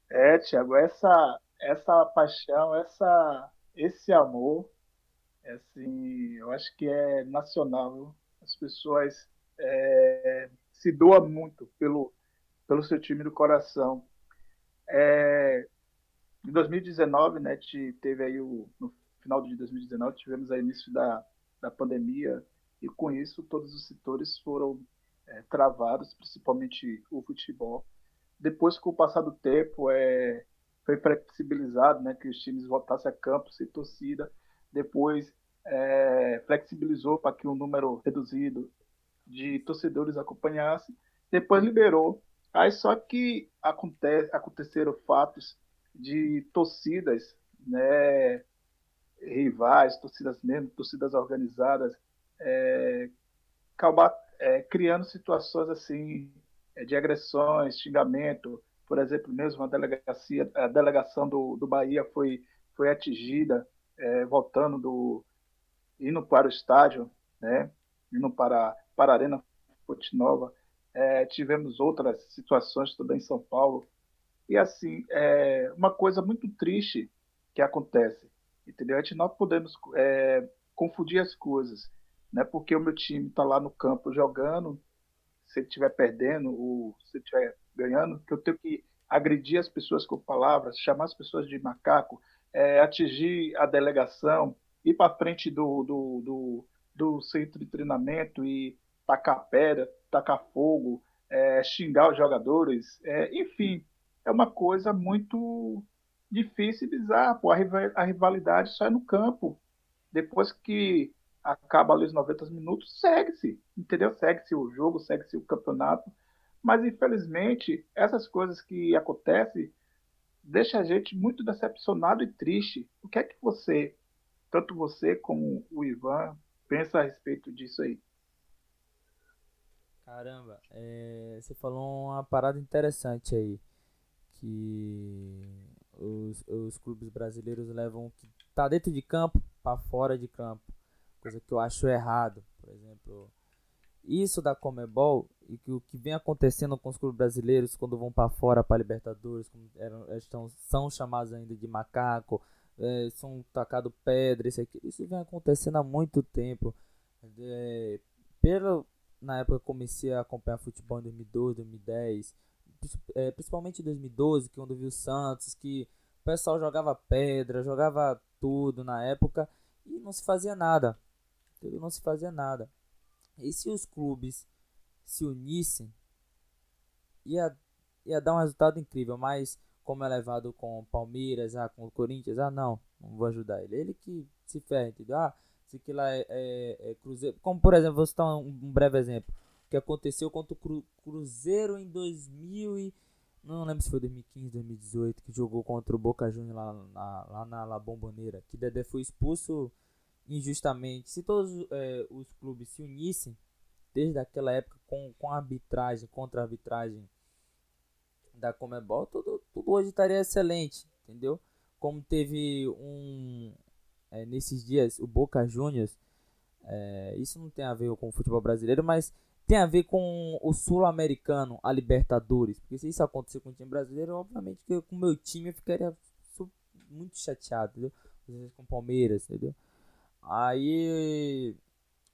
É, Thiago, essa essa paixão, essa esse amor é assim, eu acho que é nacional. As pessoas é, se doam muito pelo, pelo seu time do coração. É, em 2019, né, teve aí o, no final de 2019, tivemos aí início da, da pandemia e com isso todos os setores foram é, travados, principalmente o futebol. Depois, com o passar do tempo, é, foi flexibilizado, né, que os times voltassem a campo sem torcida depois é, flexibilizou para que um número reduzido de torcedores acompanhasse, depois liberou. Aí só que acontece, aconteceram fatos de torcidas né, rivais, torcidas mesmo, torcidas organizadas, é, é, criando situações assim é, de agressões, xingamento. Por exemplo, mesmo a delegacia, a delegação do, do Bahia foi foi atingida é, voltando do indo para o estádio, né? Indo para para a Arena Fonte Nova. É, tivemos outras situações também em São Paulo. E assim, é uma coisa muito triste que acontece, entendeu? A gente não podemos é, confundir as coisas, né? Porque o meu time está lá no campo jogando, se ele estiver perdendo ou se ele estiver ganhando, que eu tenho que agredir as pessoas com palavras, chamar as pessoas de macaco, é, atingir a delegação, ir para frente do, do, do, do, centro de treinamento e tacar pedra, tacar fogo, é, xingar os jogadores, é, enfim, é uma coisa muito difícil e bizarra. A rivalidade só é no campo. Depois que acaba ali os 90 minutos, segue-se, entendeu? Segue-se o jogo, segue-se o campeonato. Mas, infelizmente, essas coisas que acontecem deixa a gente muito decepcionado e triste. O que é que você, tanto você como o Ivan, pensa a respeito disso aí? Caramba, é, você falou uma parada interessante aí que os, os clubes brasileiros levam o que tá dentro de campo para fora de campo, coisa que eu acho errado. Por exemplo, isso da Comebol e que o que vem acontecendo com os clubes brasileiros quando vão para fora para Libertadores, como eram, estão, são chamados ainda de macaco, é, são tacado pedra, isso aqui, isso vem acontecendo há muito tempo. É, pelo, na época comecei a acompanhar futebol em 2012, 2010, é, principalmente em 2012, quando eu vi o Santos, que o pessoal jogava pedra, jogava tudo na época e não se fazia nada. Não se fazia nada. E se os clubes se unissem, ia, ia dar um resultado incrível, mas como é levado com o Palmeiras, ah, com o Corinthians, ah não, não vou ajudar ele. Ele que se ferra, entendeu? Ah, se que lá é, é, é Cruzeiro. Como por exemplo, vou citar um, um breve exemplo que aconteceu contra o Cru Cruzeiro em 2000 e não lembro se foi 2015, 2018 que jogou contra o Boca Juniors lá na, lá na La que Dedé foi expulso injustamente. Se todos é, os clubes se unissem desde aquela época com, com arbitragem, contra arbitragem da Comebol, tudo, tudo hoje estaria excelente, entendeu? Como teve um é, nesses dias o Boca Juniors, é, isso não tem a ver com o futebol brasileiro, mas tem a ver com o sul-americano, a Libertadores. Porque se isso acontecer com o time brasileiro, obviamente que com o meu time eu ficaria muito chateado, entendeu? Às vezes com o Palmeiras, entendeu? Aí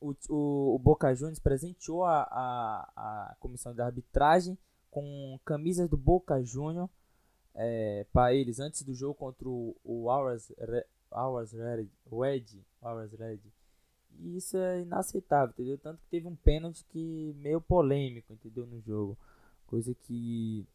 o, o, o Boca Juniors presenteou a, a, a comissão de arbitragem com camisas do Boca Juniors é, para eles antes do jogo contra o, o Hours, Hours Red, Red, Hours Red. E isso é inaceitável, entendeu? Tanto que teve um pênalti que meio polêmico, entendeu? No jogo. Coisa que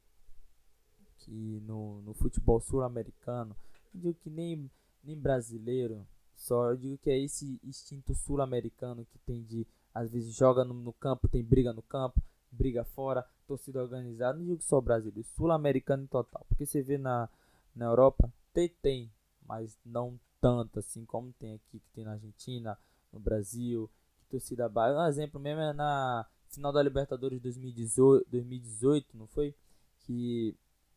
que no, no futebol sul-americano, digo que nem, nem brasileiro, só eu digo que é esse instinto sul-americano que tem de às vezes joga no, no, campo, tem briga no campo, briga fora, torcida organizada, não digo só brasileiro, sul-americano em total. Porque você vê na, na Europa, tem, tem, mas não tanto assim como tem aqui, que tem na Argentina, no Brasil, que torcida baixa. Um exemplo mesmo é na final da Libertadores 2018, 2018 não foi? Que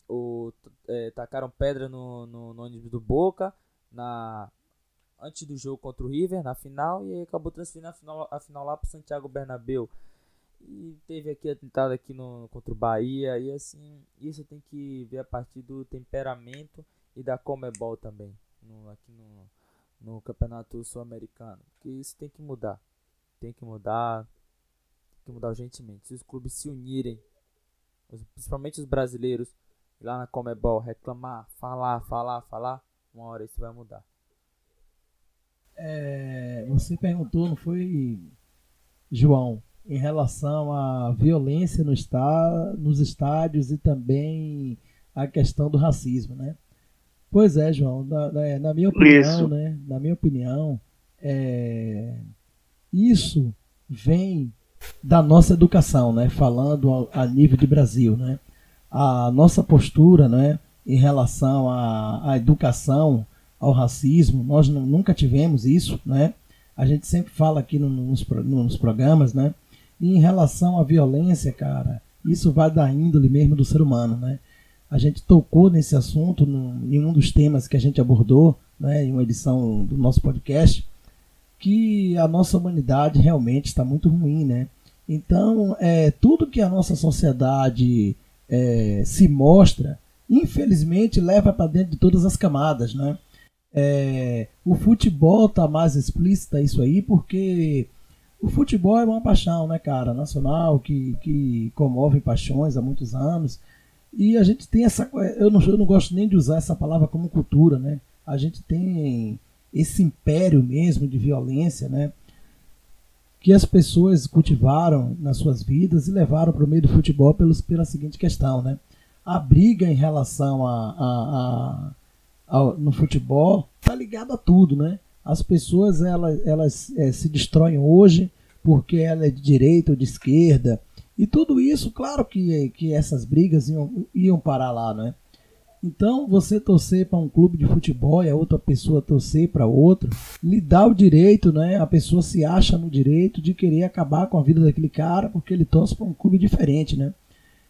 o, é, tacaram pedra no, no, no, ônibus do Boca na antes do jogo contra o River na final e acabou transferindo a final, a final lá para Santiago Bernabéu. E teve aqui atentado aqui no, contra o Bahia e assim, isso tem que ver a partir do temperamento e da Comebol também, no, aqui no, no Campeonato Sul-Americano. Que isso tem que mudar. Tem que mudar. Tem que mudar urgentemente. Se os clubes se unirem, principalmente os brasileiros, lá na Comebol, reclamar, falar, falar, falar, uma hora isso vai mudar. É, você perguntou, não foi, João, em relação à violência no está, nos estádios e também a questão do racismo, né? Pois é, João. Na, na, na minha opinião, isso. né? Na minha opinião, é, isso vem da nossa educação, né? Falando a, a, nível de Brasil, né? A nossa postura, né? Em relação à, à educação ao racismo, nós nunca tivemos isso, né? A gente sempre fala aqui nos, nos programas, né? E em relação à violência, cara, isso vai da índole mesmo do ser humano, né? A gente tocou nesse assunto no, em um dos temas que a gente abordou, né, em uma edição do nosso podcast, que a nossa humanidade realmente está muito ruim, né? Então, é, tudo que a nossa sociedade é, se mostra, infelizmente, leva para dentro de todas as camadas, né? É, o futebol está mais explícito isso aí, porque o futebol é uma paixão, né, cara, nacional, que, que comove paixões há muitos anos. E a gente tem essa. Eu não, eu não gosto nem de usar essa palavra como cultura, né? A gente tem esse império mesmo de violência, né? Que as pessoas cultivaram nas suas vidas e levaram para o meio do futebol pelos, pela seguinte questão, né? A briga em relação a, a, a, a no futebol tá ligada a tudo, né? As pessoas elas, elas é, se destroem hoje porque ela é de direita ou de esquerda, e tudo isso, claro que, que essas brigas iam, iam parar lá, né? Então, você torcer para um clube de futebol e a outra pessoa torcer para outro, lhe dá o direito, né? A pessoa se acha no direito de querer acabar com a vida daquele cara porque ele torce para um clube diferente, né?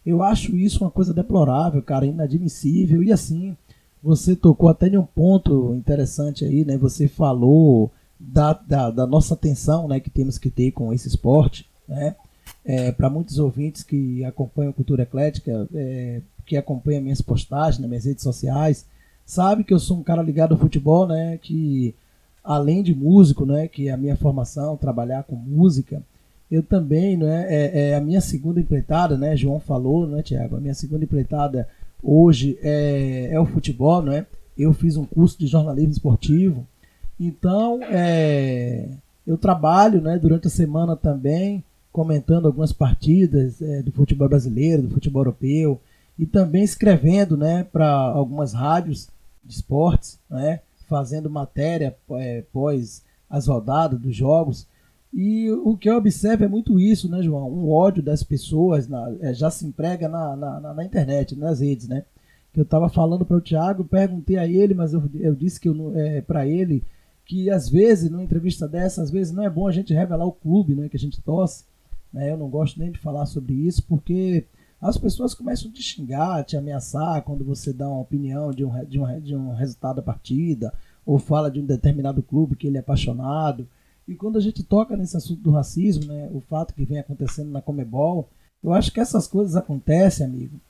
Eu acho isso uma coisa deplorável, cara, inadmissível. E assim, você tocou até em um ponto interessante aí, né? Você falou da, da, da nossa atenção, né? Que temos que ter com esse esporte, né? É, para muitos ouvintes que acompanham Cultura Eclética, é, que acompanham minhas postagens nas minhas redes sociais, sabe que eu sou um cara ligado ao futebol, né? Que além de músico, né? Que é a minha formação, trabalhar com música, eu também, né? É, é a minha segunda empreitada, né? João falou, né, Tiago? A minha segunda empreitada hoje é, é o futebol, né? Eu fiz um curso de jornalismo esportivo, então é, eu trabalho, né? Durante a semana também comentando algumas partidas é, do futebol brasileiro, do futebol europeu, e também escrevendo né, para algumas rádios de esportes, né, fazendo matéria é, pós as rodadas dos jogos. E o que eu observo é muito isso, né, João? Um ódio das pessoas na, é, já se emprega na, na, na, internet, nas redes, né? Que eu estava falando para o Thiago, perguntei a ele, mas eu, eu disse que é, para ele que às vezes, numa entrevista dessa, às vezes não é bom a gente revelar o clube né, que a gente torce, né? Eu não gosto nem de falar sobre isso, porque as pessoas começam a te xingar, te ameaçar quando você dá uma opinião de um, de um, de um resultado da partida, ou fala de um determinado clube que ele é apaixonado. E quando a gente toca nesse assunto do racismo, né, o fato que vem acontecendo na Comebol, eu acho que essas coisas acontecem, amigo,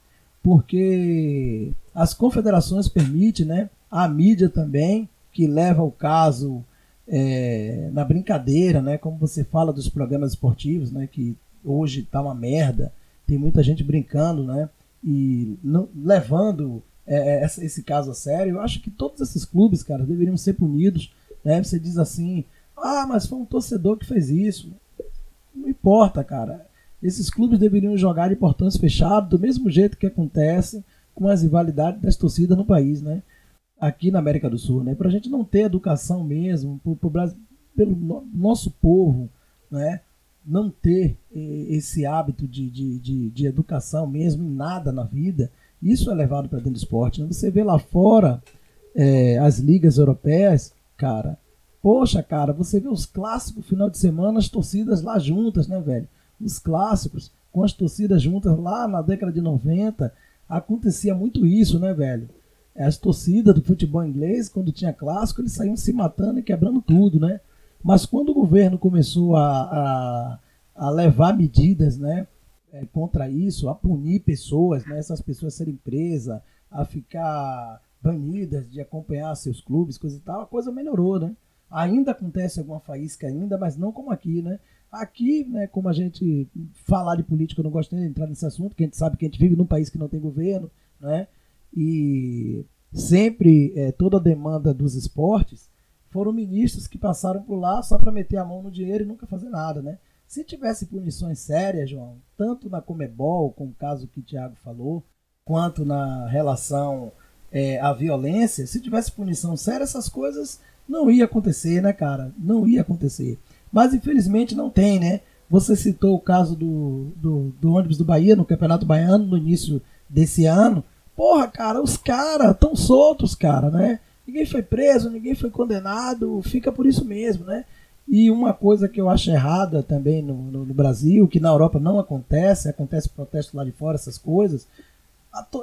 porque as confederações permitem, né, a mídia também, que leva o caso é, na brincadeira, né? Como você fala dos programas esportivos, né? Que hoje tá uma merda, tem muita gente brincando, né? E não, levando é, é esse caso a sério. Eu acho que todos esses clubes, cara, deveriam ser punidos. Né? Você diz assim, ah, mas foi um torcedor que fez isso. Não importa, cara. Esses clubes deveriam jogar de portões fechados, do mesmo jeito que acontece com as rivalidades das torcidas no país, né? aqui na América do Sul, né? Para a gente não ter educação mesmo, pro, pro Brasil, pelo no, nosso povo, né? Não ter eh, esse hábito de, de, de, de, educação mesmo em nada na vida, isso é levado para dentro do esporte. Né? Você vê lá fora eh, as ligas europeias, cara, poxa, cara, você vê os clássicos final de semana, as torcidas lá juntas, né, velho? Os clássicos com as torcidas juntas lá na década de 90, acontecia muito isso, né, velho? as torcidas do futebol inglês, quando tinha clássico, eles saíam se matando e quebrando tudo, né? Mas quando o governo começou a, a, a levar medidas, né, é, contra isso, a punir pessoas, né, essas pessoas serem presas, a ficar banidas de acompanhar seus clubes, coisa e tal, a coisa melhorou, né? Ainda acontece alguma faísca ainda, mas não como aqui, né? Aqui, né, como a gente falar de política, eu não gosto nem de entrar nesse assunto, porque a gente sabe que a gente vive num país que não tem governo, né? e sempre é, toda a demanda dos esportes foram ministros que passaram por lá só para meter a mão no dinheiro e nunca fazer nada, né? Se tivesse punições sérias, João, tanto na Comebol, com o caso que o Thiago falou, quanto na relação é, à violência, se tivesse punição séria, essas coisas não ia acontecer, né, cara? Não ia acontecer. Mas infelizmente não tem, né? Você citou o caso do, do, do ônibus do Bahia no Campeonato Baiano no início desse ano. Porra, cara, os caras tão soltos, cara, né? ninguém foi preso, ninguém foi condenado, fica por isso mesmo, né? E uma coisa que eu acho errada também no, no, no Brasil, que na Europa não acontece, acontece protesto lá de fora, essas coisas,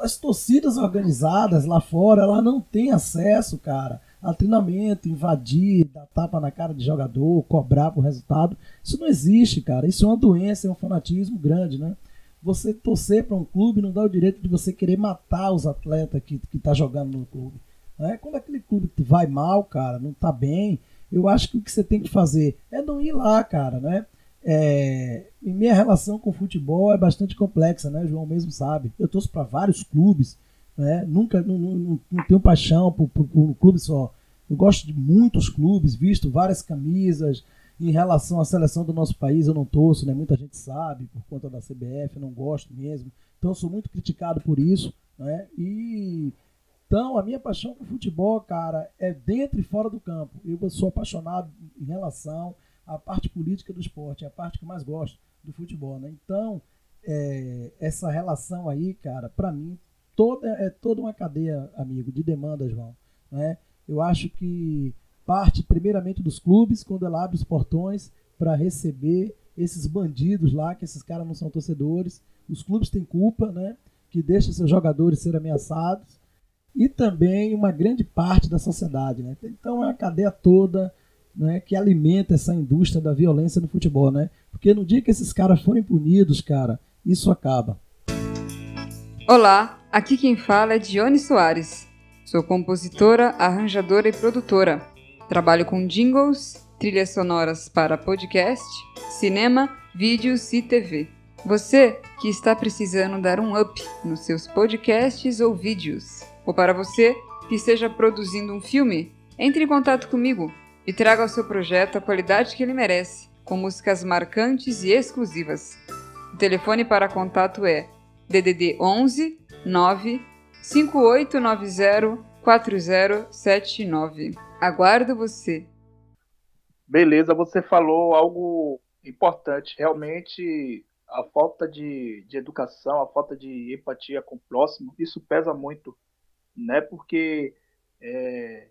as torcidas organizadas lá fora, ela não tem acesso, cara, a treinamento, invadir, dar tapa na cara de jogador, cobrar por resultado. Isso não existe, cara. Isso é uma doença, é um fanatismo grande, né? Você torcer para um clube não dá o direito de você querer matar os atletas que, que tá jogando no clube. Né? Quando aquele clube vai mal, cara, não tá bem, eu acho que o que você tem que fazer é não ir lá, cara, né? É, minha relação com o futebol é bastante complexa, né? O João mesmo sabe. Eu torço para vários clubes, né? Nunca, não, não, não tenho paixão por, por, por, um clube só. Eu gosto de muitos clubes, visto várias camisas. Em relação à seleção do nosso país, eu não torço, né? Muita gente sabe, por conta da CBF, eu não gosto mesmo. Então sou muito criticado por isso, né? E então, a minha paixão por futebol, cara, é dentro e fora do campo. Eu sou apaixonado em relação à parte política do esporte, é a parte que mais gosto do futebol, né? Então, é, essa relação aí, cara, para mim, toda, é toda uma cadeia, amigo, de demandas, João. Né? Eu acho que parte primeiramente dos clubes, quando ela abre os portões para receber esses bandidos lá, que esses caras não são torcedores. Os clubes têm culpa, né? Que deixa seus jogadores serem ameaçados e também uma grande parte da sociedade. Né? Então é a cadeia toda né, que alimenta essa indústria da violência no futebol. Né? Porque no dia que esses caras forem punidos, cara, isso acaba. Olá, aqui quem fala é Dione Soares. Sou compositora, arranjadora e produtora. Trabalho com jingles, trilhas sonoras para podcast, cinema, vídeos e TV. Você que está precisando dar um up nos seus podcasts ou vídeos ou para você que esteja produzindo um filme, entre em contato comigo e traga ao seu projeto a qualidade que ele merece, com músicas marcantes e exclusivas. O telefone para contato é DDD 11 9 5890 4079. Aguardo você. Beleza, você falou algo importante. Realmente, a falta de, de educação, a falta de empatia com o próximo, isso pesa muito né? Porque é,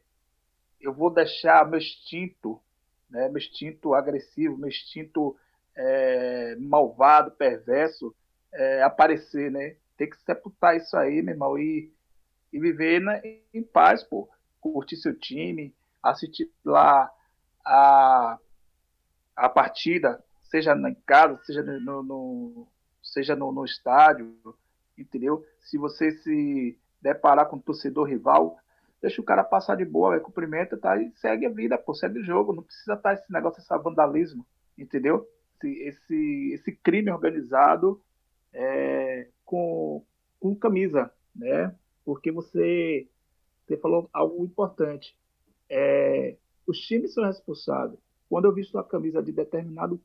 eu vou deixar meu instinto, né? Meu instinto agressivo, meu instinto é, malvado, perverso, é, aparecer, né? Tem que sepultar isso aí, meu irmão, e, e viver na, em paz, pô. Curtir seu time, assistir lá a, a partida, seja em casa, seja no, no seja no, no estádio, entendeu? Se você se deparar com um torcedor rival, deixa o cara passar de boa, véio, cumprimenta tá, e segue a vida, pô, segue o jogo. Não precisa estar tá esse negócio, esse vandalismo, entendeu? Esse, esse, esse crime organizado é, com, com camisa, né? Porque você, você falou algo importante. É, os times são responsáveis. Quando eu visto a camisa de determinado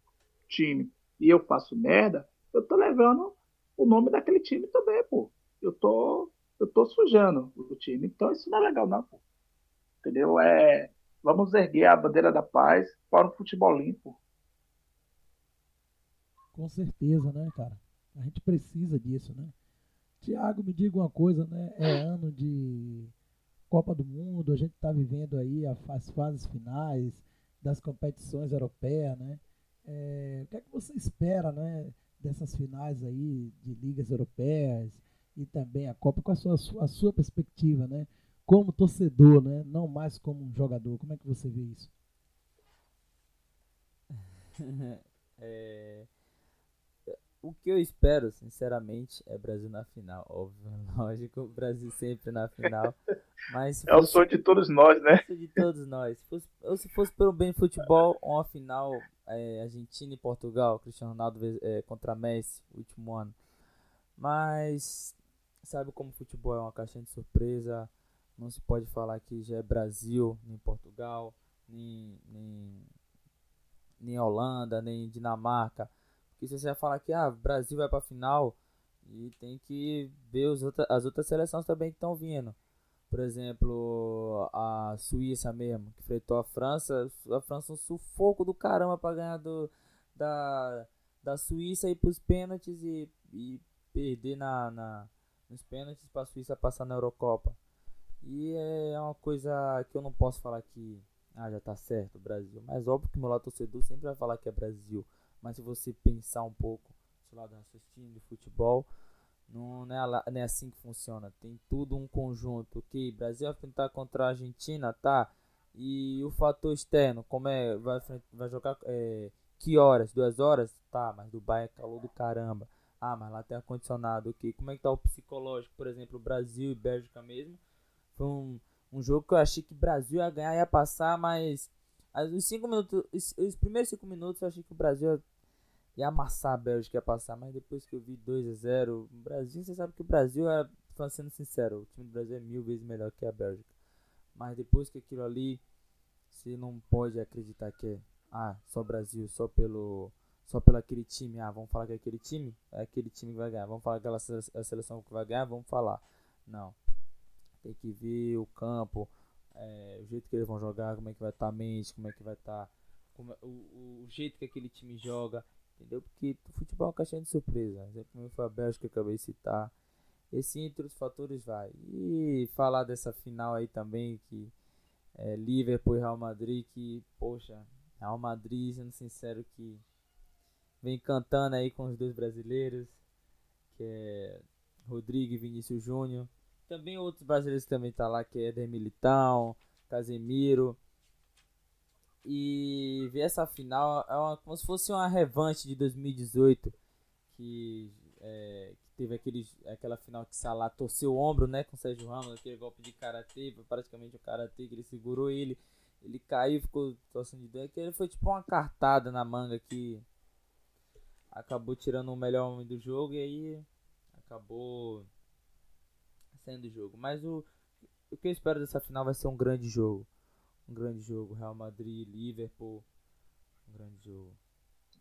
time e eu faço merda, eu tô levando o nome daquele time também, pô. Eu tô eu tô sujando o time. Então isso não é legal, não. Pô. Entendeu? É, vamos erguer a bandeira da paz para um futebol limpo. Com certeza, né, cara? A gente precisa disso, né? Tiago, me diga uma coisa, né? É ano de Copa do Mundo, a gente está vivendo aí as fases finais das competições europeias, né? É, o que é que você espera, né, dessas finais aí de ligas europeias? e também a Copa, com a sua, a sua perspectiva, né? Como torcedor, né? Não mais como um jogador. Como é que você vê isso? é... O que eu espero, sinceramente, é Brasil na final. Óbvio, lógico, Brasil sempre na final. Mas é o sonho de todos nós, né? É o sonho de todos nós. Se fosse, eu, se fosse pelo bem futebol, uma final é, Argentina e Portugal, Cristiano Ronaldo é, contra Messi, último ano. Mas sabe como o futebol é uma caixinha de surpresa. Não se pode falar que já é Brasil, nem Portugal, nem, nem, nem Holanda, nem Dinamarca. Porque se você falar que ah, Brasil vai para final e tem que ver os outra, as outras seleções também que estão vindo. Por exemplo, a Suíça mesmo, que enfrentou a França. A França um sufoco do caramba para ganhar do, da, da Suíça e para os pênaltis e, e perder na, na nos pênaltis para a Suíça passar na Eurocopa. E é uma coisa que eu não posso falar que ah, já tá certo, Brasil. Mas óbvio que meu lado torcedor sempre vai falar que é Brasil. Mas se você pensar um pouco, seu lado raciocínio de futebol, não, não, é, não é assim que funciona. Tem tudo um conjunto. Ok, Brasil vai enfrentar contra a Argentina, tá? E o fator externo, como é? Vai, vai jogar é, que horas? Duas horas? Tá, mas Dubai é calor do caramba. Ah, mas lá tem ar-condicionado, ok. Como é que tá o psicológico, por exemplo, Brasil e Bélgica mesmo? Foi um, um jogo que eu achei que o Brasil ia ganhar, ia passar, mas os cinco minutos, os, os primeiros cinco minutos eu achei que o Brasil ia amassar a Bélgica, ia passar, mas depois que eu vi 2 a 0 o Brasil, você sabe que o Brasil é, sendo sincero, o time do Brasil é mil vezes melhor que a Bélgica. Mas depois que aquilo ali, você não pode acreditar que é, ah, só Brasil, só pelo só pelo aquele time, ah, vamos falar que é aquele time, é aquele time que vai ganhar, vamos falar que é a seleção que vai ganhar, vamos falar. Não. Tem que ver o campo, é, o jeito que eles vão jogar, como é que vai estar tá a mente, como é que vai estar tá, como, é, o, o jeito que aquele time joga. Entendeu? Porque o futebol é uma caixinha de surpresa. Exemplo como foi a Bélgica que eu acabei de citar. Esse entre os fatores vai. E falar dessa final aí também, que é Liverpool e Real Madrid, que, poxa, Real Madrid, sendo sincero, que vem cantando aí com os dois brasileiros, que é Rodrigo e Vinícius Júnior. Também outros brasileiros também tá lá, que é Eder Militão, Casemiro. E ver essa final é uma, como se fosse uma revanche de 2018, que, é, que teve aquele, aquela final que Salah torceu o ombro, né, com Sérgio Ramos, aquele golpe de karatê, praticamente o karatê que ele segurou ele, ele caiu, ficou torcendo de dor, ele foi tipo uma cartada na manga que acabou tirando o melhor homem do jogo e aí acabou sendo o jogo. Mas o, o que eu espero dessa final vai ser um grande jogo um grande jogo. Real Madrid, Liverpool, um grande jogo.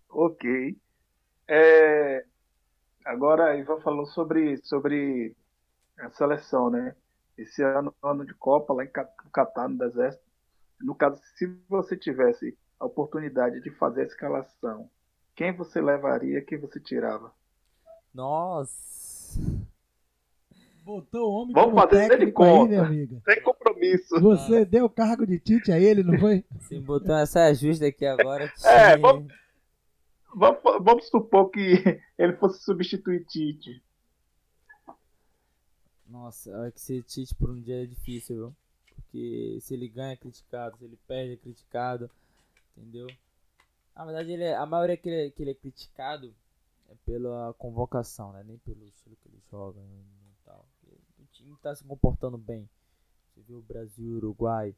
Ok. É, agora, Ivan falou sobre, sobre a seleção, né? Esse ano, ano de Copa, lá em Catar, no deserto. No caso, se você tivesse a oportunidade de fazer a escalação, quem você levaria, quem você tirava? Nossa! Botou o homem Vamos como fazer técnico aí, minha amiga. Compromisso. Você deu o cargo de Tite a ele, não foi? Sim, botou essa justa aqui agora. é, vamos, vamos, vamos, supor que ele fosse substituir Tite. Nossa, olha que ser Tite por um dia é difícil, viu? Porque se ele ganha é criticado, se ele perde é criticado, entendeu? Na verdade, ele é, a maioria que ele, que ele é criticado é pela convocação, né? Nem pelo estilo que ele joga. Né? time está se comportando bem. Você viu Brasil e Uruguai.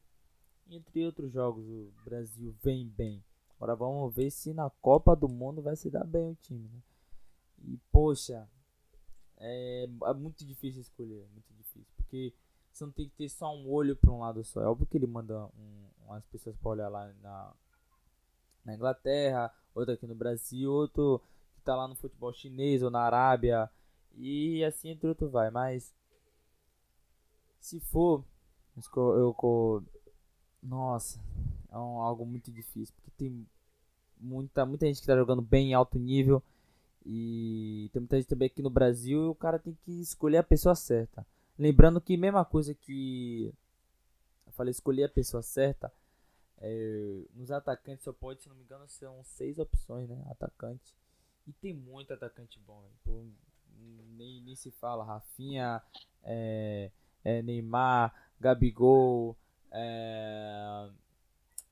Entre outros jogos, o Brasil vem bem. Agora vamos ver se na Copa do Mundo vai se dar bem o time. Né? E poxa, é, é, muito difícil escolher. Muito difícil. Porque você não tem que ter só um olho para um lado só. É óbvio que ele manda um, umas pessoas para olhar lá na, na Inglaterra, outro aqui no Brasil, outro que está lá no futebol chinês ou na Arábia. E assim entre outro vai. Mas se for, eu, eu nossa, é um, algo muito difícil, porque tem muita, muita gente que tá jogando bem em alto nível e tem muita gente também aqui no Brasil e o cara tem que escolher a pessoa certa. Lembrando que mesma coisa que eu falei, escolher a pessoa certa, é, nos atacantes só pode, se não me engano, são seis opções, né? Atacante. E tem muito atacante bom. Pô, nem, nem se fala. Rafinha, é, é, Neymar, Gabigol, é,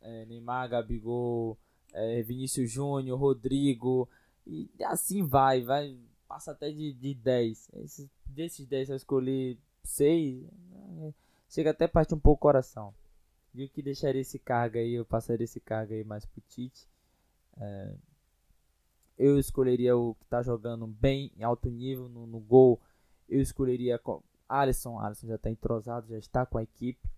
é, Neymar, Gabigol, é, Vinícius Júnior, Rodrigo, e assim vai, vai, passa até de, de 10. Esses, desses 10 eu escolhi 6, né, chega até a partir um pouco o coração. Viu que deixaria esse cargo aí, eu passaria esse cargo aí mais pro Tite. É, eu escolheria o que tá jogando bem, em alto nível, no, no gol. Eu escolheria Alisson, Alisson já está entrosado, já está com a equipe.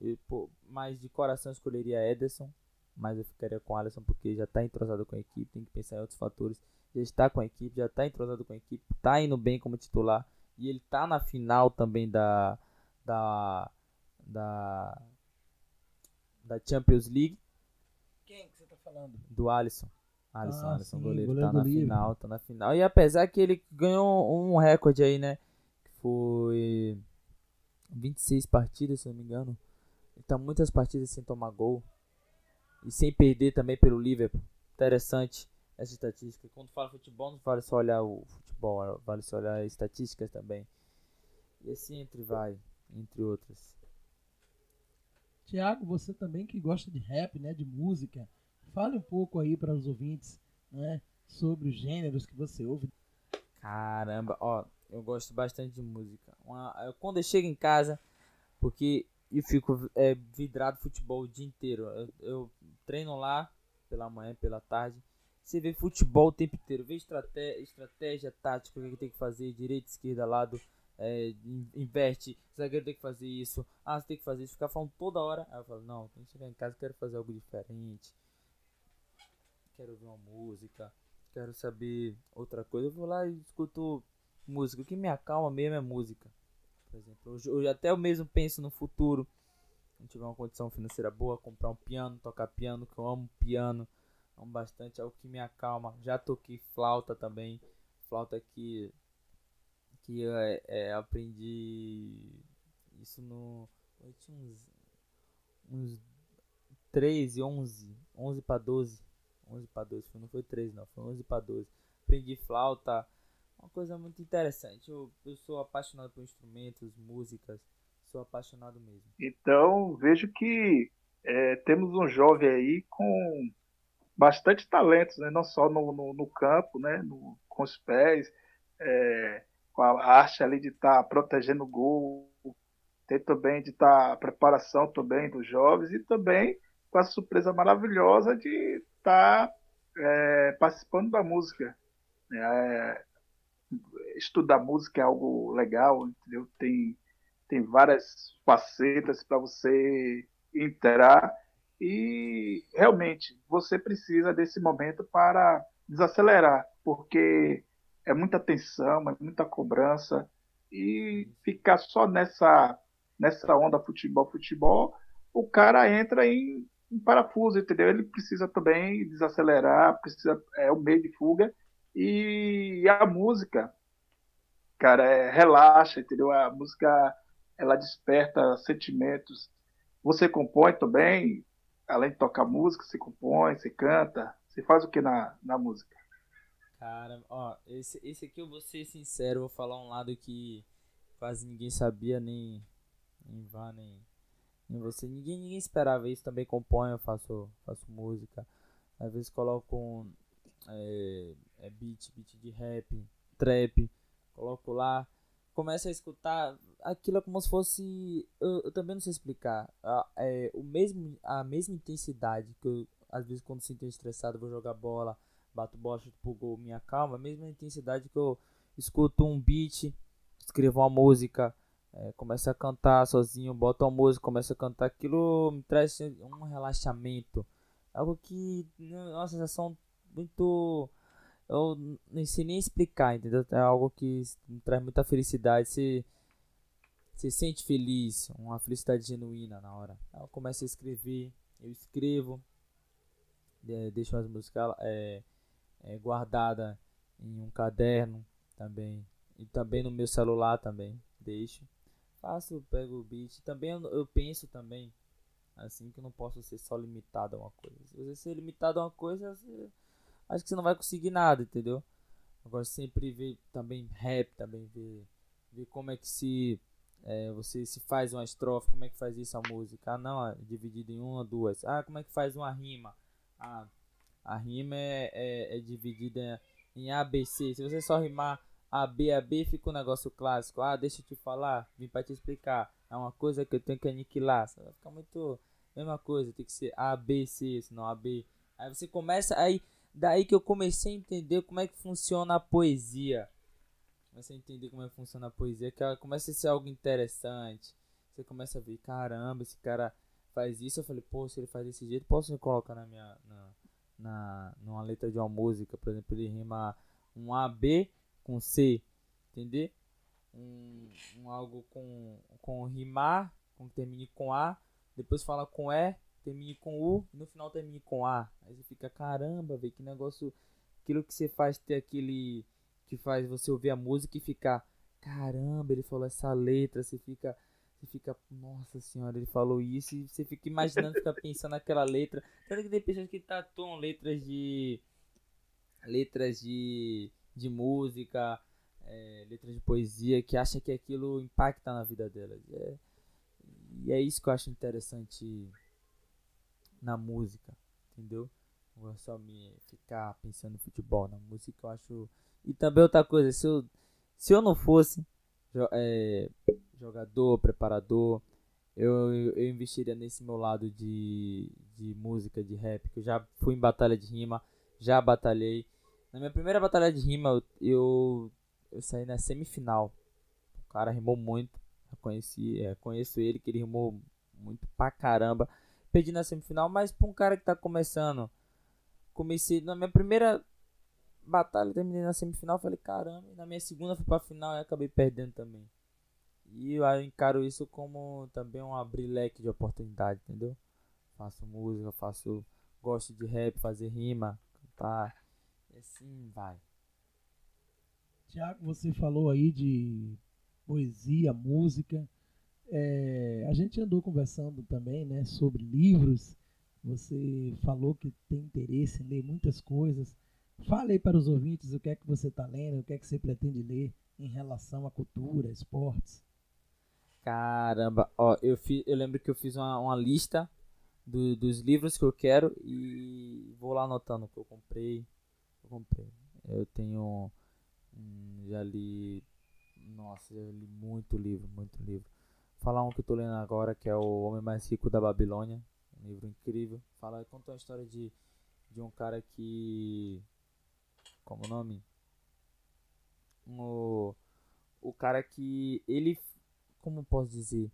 E, pô, mas de coração escolheria Ederson, mas eu ficaria com Alisson porque já está entrosado com a equipe, tem que pensar em outros fatores. Já está com a equipe, já está entrosado com a equipe, está indo bem como titular e ele está na final também da da da da Champions League. Quem que você está falando? Do Alisson. Alisson, ah, Alisson, sim, goleiro, goleiro tá na final, tá na final. E apesar que ele ganhou um recorde aí, né? Foi 26 partidas, se não me engano. Tá muitas partidas sem tomar gol. E sem perder também pelo Liverpool. Interessante essa estatística. Quando fala futebol, não vale só olhar o futebol, vale só olhar estatísticas também. E assim entre vai, entre outras. Tiago, você também que gosta de rap, né, de música, fale um pouco aí para os ouvintes, né, sobre os gêneros que você ouve. Caramba, ó, eu gosto bastante de música. Uma, quando eu chego em casa, porque eu fico é, vidrado futebol o dia inteiro. Eu, eu, treino lá pela manhã, pela tarde. Você vê futebol o tempo inteiro, vê estratégia, estratégia tática, o que tem que fazer, direita, esquerda, lado, é, inverte, zagueiro tem que fazer isso, ah, você tem que fazer isso, ficar falando toda hora. Aí eu falo, não, tem que chegar em casa, quero fazer algo diferente. Quero ouvir uma música, quero saber outra coisa. Eu vou lá e escuto música. O que me acalma mesmo é música. Por exemplo, hoje, hoje até eu mesmo penso no futuro. Se tiver uma condição financeira boa, comprar um piano, tocar piano, que eu amo piano. Amo bastante, é o que me acalma. Já toquei flauta também. Flauta que que eu é, é, aprendi isso no. Eu tinha uns, uns 13, 11, 11 para 12. 11 para 12, não foi 13 não, foi 11 para 12. Aprendi flauta, uma coisa muito interessante. Eu, eu sou apaixonado por instrumentos, músicas, sou apaixonado mesmo. Então, vejo que é, temos um jovem aí com bastante talentos, né? não só no, no, no campo, né? No, com os pés, é, com a arte ali de estar tá protegendo o gol, tem também de estar tá, a preparação também dos jovens e também com a surpresa maravilhosa de estar tá, é, participando da música. É, estudar música é algo legal, entendeu? Tem, tem várias facetas para você entrar e realmente você precisa desse momento para desacelerar, porque é muita tensão, é muita cobrança e ficar só nessa nessa onda futebol futebol, o cara entra em, parafuso, entendeu? Ele precisa também desacelerar, precisa é o meio de fuga e a música, cara, é, relaxa, entendeu? A música ela desperta sentimentos. Você compõe também, além de tocar música, você compõe, você canta, você faz o que na, na música? Cara, ó, esse, esse aqui eu vou ser sincero, vou falar um lado que quase ninguém sabia, nem, nem vá, nem, nem você. Ninguém, ninguém esperava isso, também componho, faço, faço música. Às vezes coloco é, é beat, beat de rap, trap, coloco lá, começo a escutar, aquilo é como se fosse, eu, eu também não sei explicar, a, é, o mesmo, a mesma intensidade que eu, às vezes quando sinto estressado vou jogar bola, bato bola, chuto pro gol, minha calma, a mesma intensidade que eu escuto um beat, escrevo uma música, é, começo a cantar sozinho, boto uma música, começo a cantar, aquilo me traz um relaxamento, algo que uma sensação muito eu nem sei nem explicar, entendeu? É algo que traz muita felicidade. Você, você sente feliz, uma felicidade genuína na hora. Eu começo a escrever, eu escrevo, deixo as músicas é, é, guardada em um caderno também e também no meu celular também deixo faço pego o beat também eu, eu, penso também assim que eu não posso ser só limitado a uma coisa se você ser limitado a uma coisa você, acho que você não vai conseguir nada entendeu eu gosto sempre ver também rap também ver ver como é que se é, você se faz uma estrofe como é que faz isso a música ah não é dividido em uma duas ah como é que faz uma rima ah a rima é, é, é dividida em A, B, C. Se você só rimar A, B, A, B, fica um negócio clássico. Ah, deixa eu te falar, vim pra te explicar. É uma coisa que eu tenho que aniquilar. Vai ficar muito. Mesma coisa, tem que ser A, B, C, senão A, B. Aí você começa. Aí, daí que eu comecei a entender como é que funciona a poesia. Comecei a entender como é que funciona a poesia, que ela começa a ser algo interessante. Você começa a ver, caramba, esse cara faz isso. Eu falei, pô, se ele faz desse jeito, posso colocar na minha. Na na numa letra de uma música, por exemplo, ele rima um A B com C, entender? Um, um algo com com rimar, com que termine com A, depois fala com E, termine com U e no final termine com A. Aí você fica, caramba, velho, que negócio, aquilo que você faz ter aquele que faz você ouvir a música e ficar, caramba, ele falou essa letra, você fica Você fica, nossa senhora, ele falou isso, e você fica imaginando, fica pensando naquela letra. Tanto que tem pessoas que tatuam letras de. letras de. de música, é, letras de poesia, que acha que aquilo impacta na vida delas. É, e é isso que eu acho interessante na música, entendeu? Não é só me ficar pensando em futebol, na música eu acho. E também outra coisa, se eu, se eu não fosse é, jogador, preparador, eu, eu investiria nesse meu lado de, de música, de rap, que eu já fui em batalha de rima, já batalhei. Na minha primeira batalha de rima, eu, eu saí na semifinal. O cara rimou muito, eu conheci, é, conheço ele, que ele rimou muito pra caramba. Perdi na semifinal, mas pra um cara que tá começando, comecei na minha primeira batalha, terminei na semifinal, falei, caramba, e na minha segunda fui pra final e acabei perdendo também. E eu encaro isso como também um abrir leque de oportunidade, entendeu? Faço música, faço. Gosto de rap, fazer rima, cantar. E assim vai. Tiago, você falou aí de poesia, música. É, a gente andou conversando também né, sobre livros. Você falou que tem interesse em ler muitas coisas. Fale aí para os ouvintes o que é que você está lendo, o que é que você pretende ler em relação à cultura, esportes. Caramba, ó, eu, eu lembro que eu fiz uma, uma lista do, dos livros que eu quero e vou lá anotando que eu comprei. Eu comprei. Eu tenho. Hum, já li. Nossa, já li muito livro, muito livro. Falar um que eu tô lendo agora, que é O Homem Mais Rico da Babilônia. Um livro incrível. Fala, conta a história de, de um cara que. Como o nome? O, o cara que ele como posso dizer?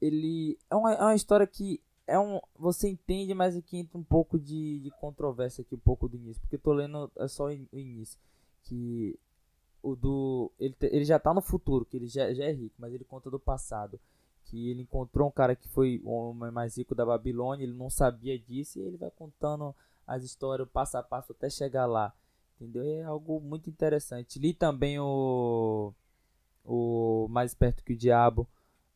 Ele é uma, é uma história que é um você entende, mas aqui entra um pouco de, de controvérsia aqui, um pouco do início, porque eu tô lendo é só o início, que o do ele, ele já tá no futuro, que ele já, já é rico, mas ele conta do passado, que ele encontrou um cara que foi o homem mais rico da Babilônia, ele não sabia disso e ele vai contando as histórias passo a passo até chegar lá. Entendeu? É algo muito interessante. Li também o o Mais Perto que o Diabo,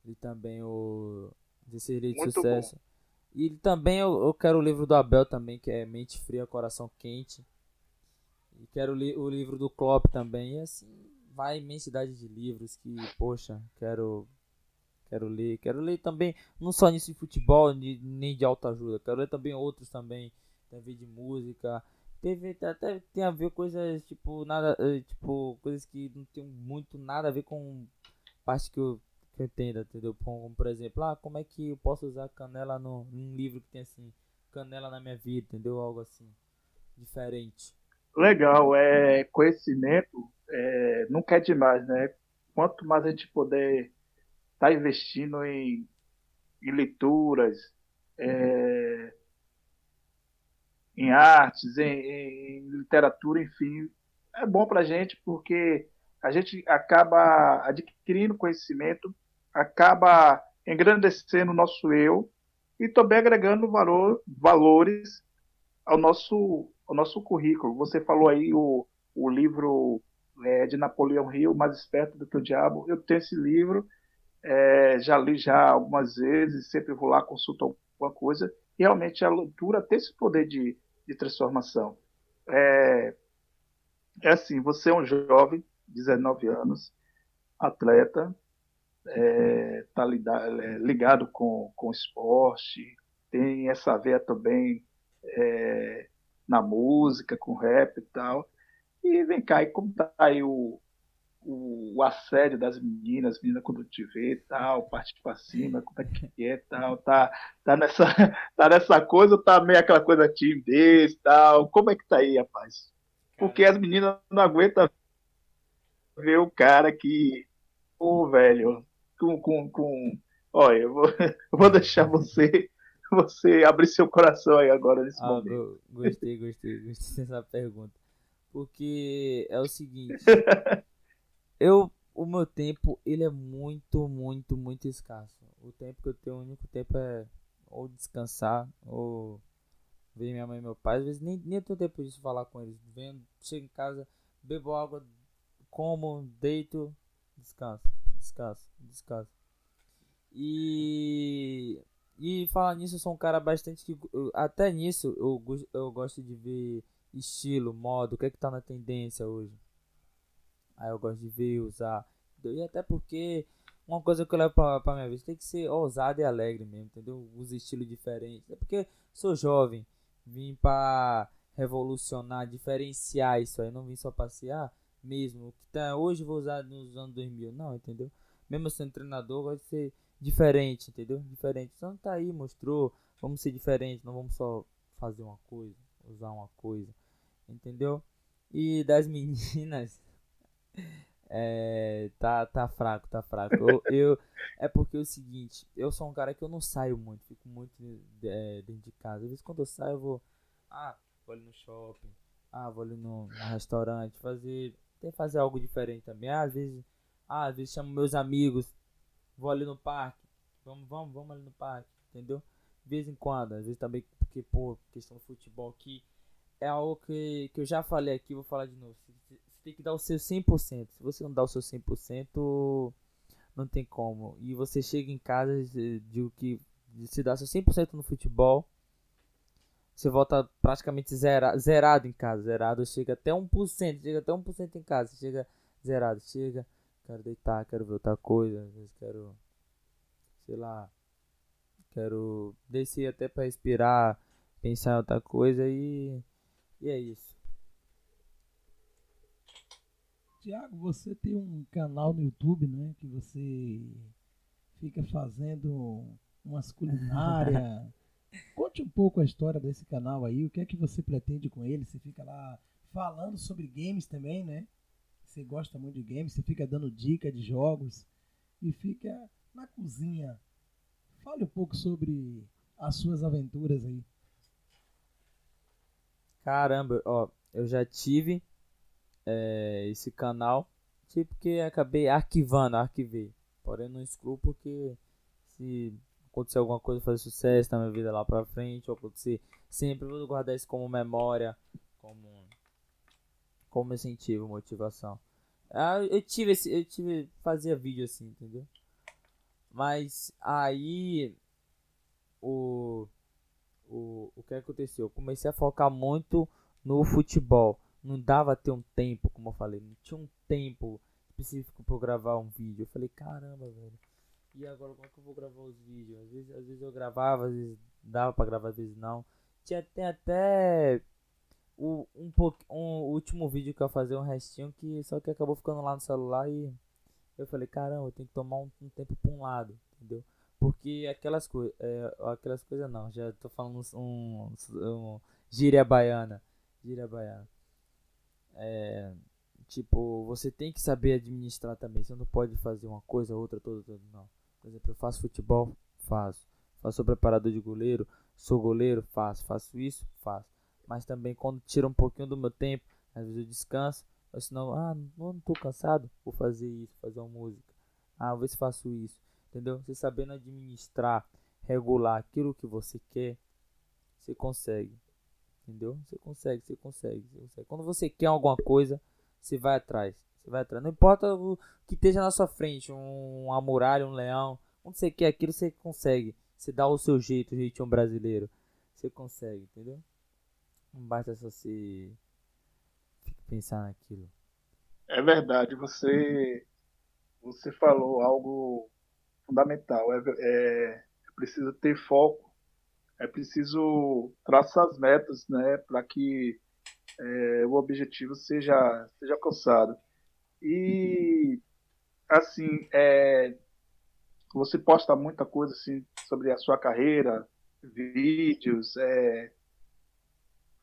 e também o 16 de Muito Sucesso. Bom. E também eu, eu, quero o livro do Abel também, que é Mente Fria, Coração Quente. E quero li, o livro do Klopp também. E assim, vai imensidade de livros que, poxa, quero quero ler. Quero ler também, não só nisso de futebol, nem de autoajuda. Quero ler também outros também, também de música, teve até tem a ver coisas tipo nada eh, tipo coisas que não tem muito nada a ver com parte que eu, que eu entenda entendeu como, por exemplo ah como é que eu posso usar canela no num livro que tem assim canela na minha vida entendeu algo assim diferente legal é conhecimento é, nunca é demais né? Quanto mais a gente puder estar tá investindo em, em leituras é, em artes, em, em literatura, enfim, é bom para a gente porque a gente acaba adquirindo conhecimento, acaba engrandecendo o nosso eu e também agregando valor, valores ao nosso, ao nosso currículo. Você falou aí o, o livro é, de Napoleão Hill, Mais Esperto do que o Diabo. Eu tenho esse livro, é, já li já algumas vezes, sempre vou lá, consulto alguma coisa. E realmente a leitura tem esse poder de, de transformação. É, é assim, você é um jovem, 19 anos, atleta, está é, ligado, é, ligado com, com esporte, tem essa veia também é, na música, com rap e tal. E vem cá, e como tá aí o, o, assédio das meninas, meninas quando te vê e tal, parte pra cima, como é que é tal, tá, tá, nessa, tá nessa coisa, tá meio aquela coisa timidez e tal, como é que tá aí, rapaz? Porque as meninas não aguentam ver o cara que, ô velho, com, com, com, olha, eu vou, eu vou deixar você, você abrir seu coração aí agora nesse ah, momento. Gostei, gostei, gostei dessa pergunta. Porque é o seguinte, eu o meu tempo ele é muito, muito, muito escasso. O tempo que eu tenho, o único tempo é ou descansar ou ver minha mãe e meu pai. Às vezes nem, nem tenho tempo de falar com eles. Vendo, chego em casa, bebo água, como, deito, descanso, descanso, descanso. E e falar nisso, eu sou um cara bastante que até nisso eu, eu gosto de ver estilo, modo, o que é que tá na tendência hoje. Aí eu gosto de ver, usar. E até porque uma coisa que eu levo pra, pra minha vida tem que ser ousado e alegre mesmo, entendeu? Usa estilo diferente. É porque sou jovem, vim pra revolucionar, diferenciar isso aí, não vim só passear mesmo. O que tá hoje vou usar nos anos 2000, não, entendeu? Mesmo sendo treinador, gosto de ser diferente, entendeu? Diferente. Então tá aí, mostrou, vamos ser diferentes, não vamos só fazer uma coisa, usar uma coisa, entendeu? E das meninas, é, tá, tá fraco, tá fraco. Eu, eu, é porque é o seguinte, eu sou um cara que eu não saio muito, fico muito é, dentro de casa. Às vezes quando eu saio eu vou, ah, vou ali no shopping, ah, vou ali no, no restaurante, fazer, tem fazer algo diferente também. Ah, às vezes, ah, às vezes chamo meus amigos, vou ali no parque, vamos, vamos, vamos ali no parque, entendeu? De vez em quando, às vezes também, porque, pô, questão do futebol aqui, é algo que, que eu já falei aqui, vou falar de novo. Você, tem que dar o seu 100%. Se você não dá o seu 100%, não tem como. E você chega em casa de que se dá seu 100% no futebol, você volta praticamente zera, zerado em casa. Zerado chega até 1%, chega até 1% em casa, chega zerado, chega quero deitar, quero ver outra coisa, às vezes quero, sei lá, quero descer até para respirar, pensar em outra coisa e, e é isso. Tiago, você tem um canal no YouTube, né, que você fica fazendo umas culinárias. Conte um pouco a história desse canal aí, o que é que você pretende com ele? Você fica lá falando sobre games também, né? Você gosta muito de games, você fica dando dica de jogos e fica na cozinha. Fale um pouco sobre as suas aventuras aí. Caramba, ó, eu já tive é, esse canal, tipo que acabei arquivando, arquivei. Porém não excluo porque se acontecer alguma coisa fazer sucesso na minha vida lá pra frente, ou acontecer, sempre vou guardar isso como memória, como como incentivo, motivação. Ah, eu tive esse, eu tive fazia vídeo assim, entendeu? Mas aí o o o que aconteceu? Eu comecei a focar muito no futebol. Não dava ter um tempo, como eu falei, não tinha um tempo específico para gravar um vídeo. Eu falei, caramba, velho. E agora como é que eu vou gravar os vídeos? Às vezes, às vezes eu gravava, às vezes dava para gravar, às vezes não. Tinha até até o, um, pouco, um último vídeo que eu fazer um restinho que só que acabou ficando lá no celular e eu falei, caramba, eu tenho que tomar um, um tempo pra um lado, entendeu? Porque aquelas coisas, é, aquelas coisas não, já tô falando um, um gíria baiana, gíria baiana. É, tipo, você tem que saber administrar também, você não pode fazer uma coisa, outra, toda, toda, não. Por exemplo, eu faço futebol, faço. Faço preparador de goleiro, sou goleiro, faço. Faço isso, faço mas também quando tira um pouquinho do meu tempo, às vezes eu descanso, ou senão, ah, não, não tô cansado, vou fazer isso, fazer uma música. Ah, vou ver se faço isso, entendeu? Você sabendo administrar, regular aquilo que você quer, você consegue, entendeu? Você consegue, você consegue, você consegue. Quando você quer alguma coisa, você vai atrás, você vai atrás. Não importa o que esteja na sua frente, um, uma muralha, um leão, onde você quer aquilo, você consegue. Você dá o seu jeito, o jeitinho brasileiro, você consegue, entendeu? Não basta só se pensar naquilo. É verdade, você você falou algo fundamental. É, é, é preciso ter foco, é preciso traçar as metas, né, para que é, o objetivo seja seja alcançado. E assim, é, você posta muita coisa assim sobre a sua carreira, vídeos, é,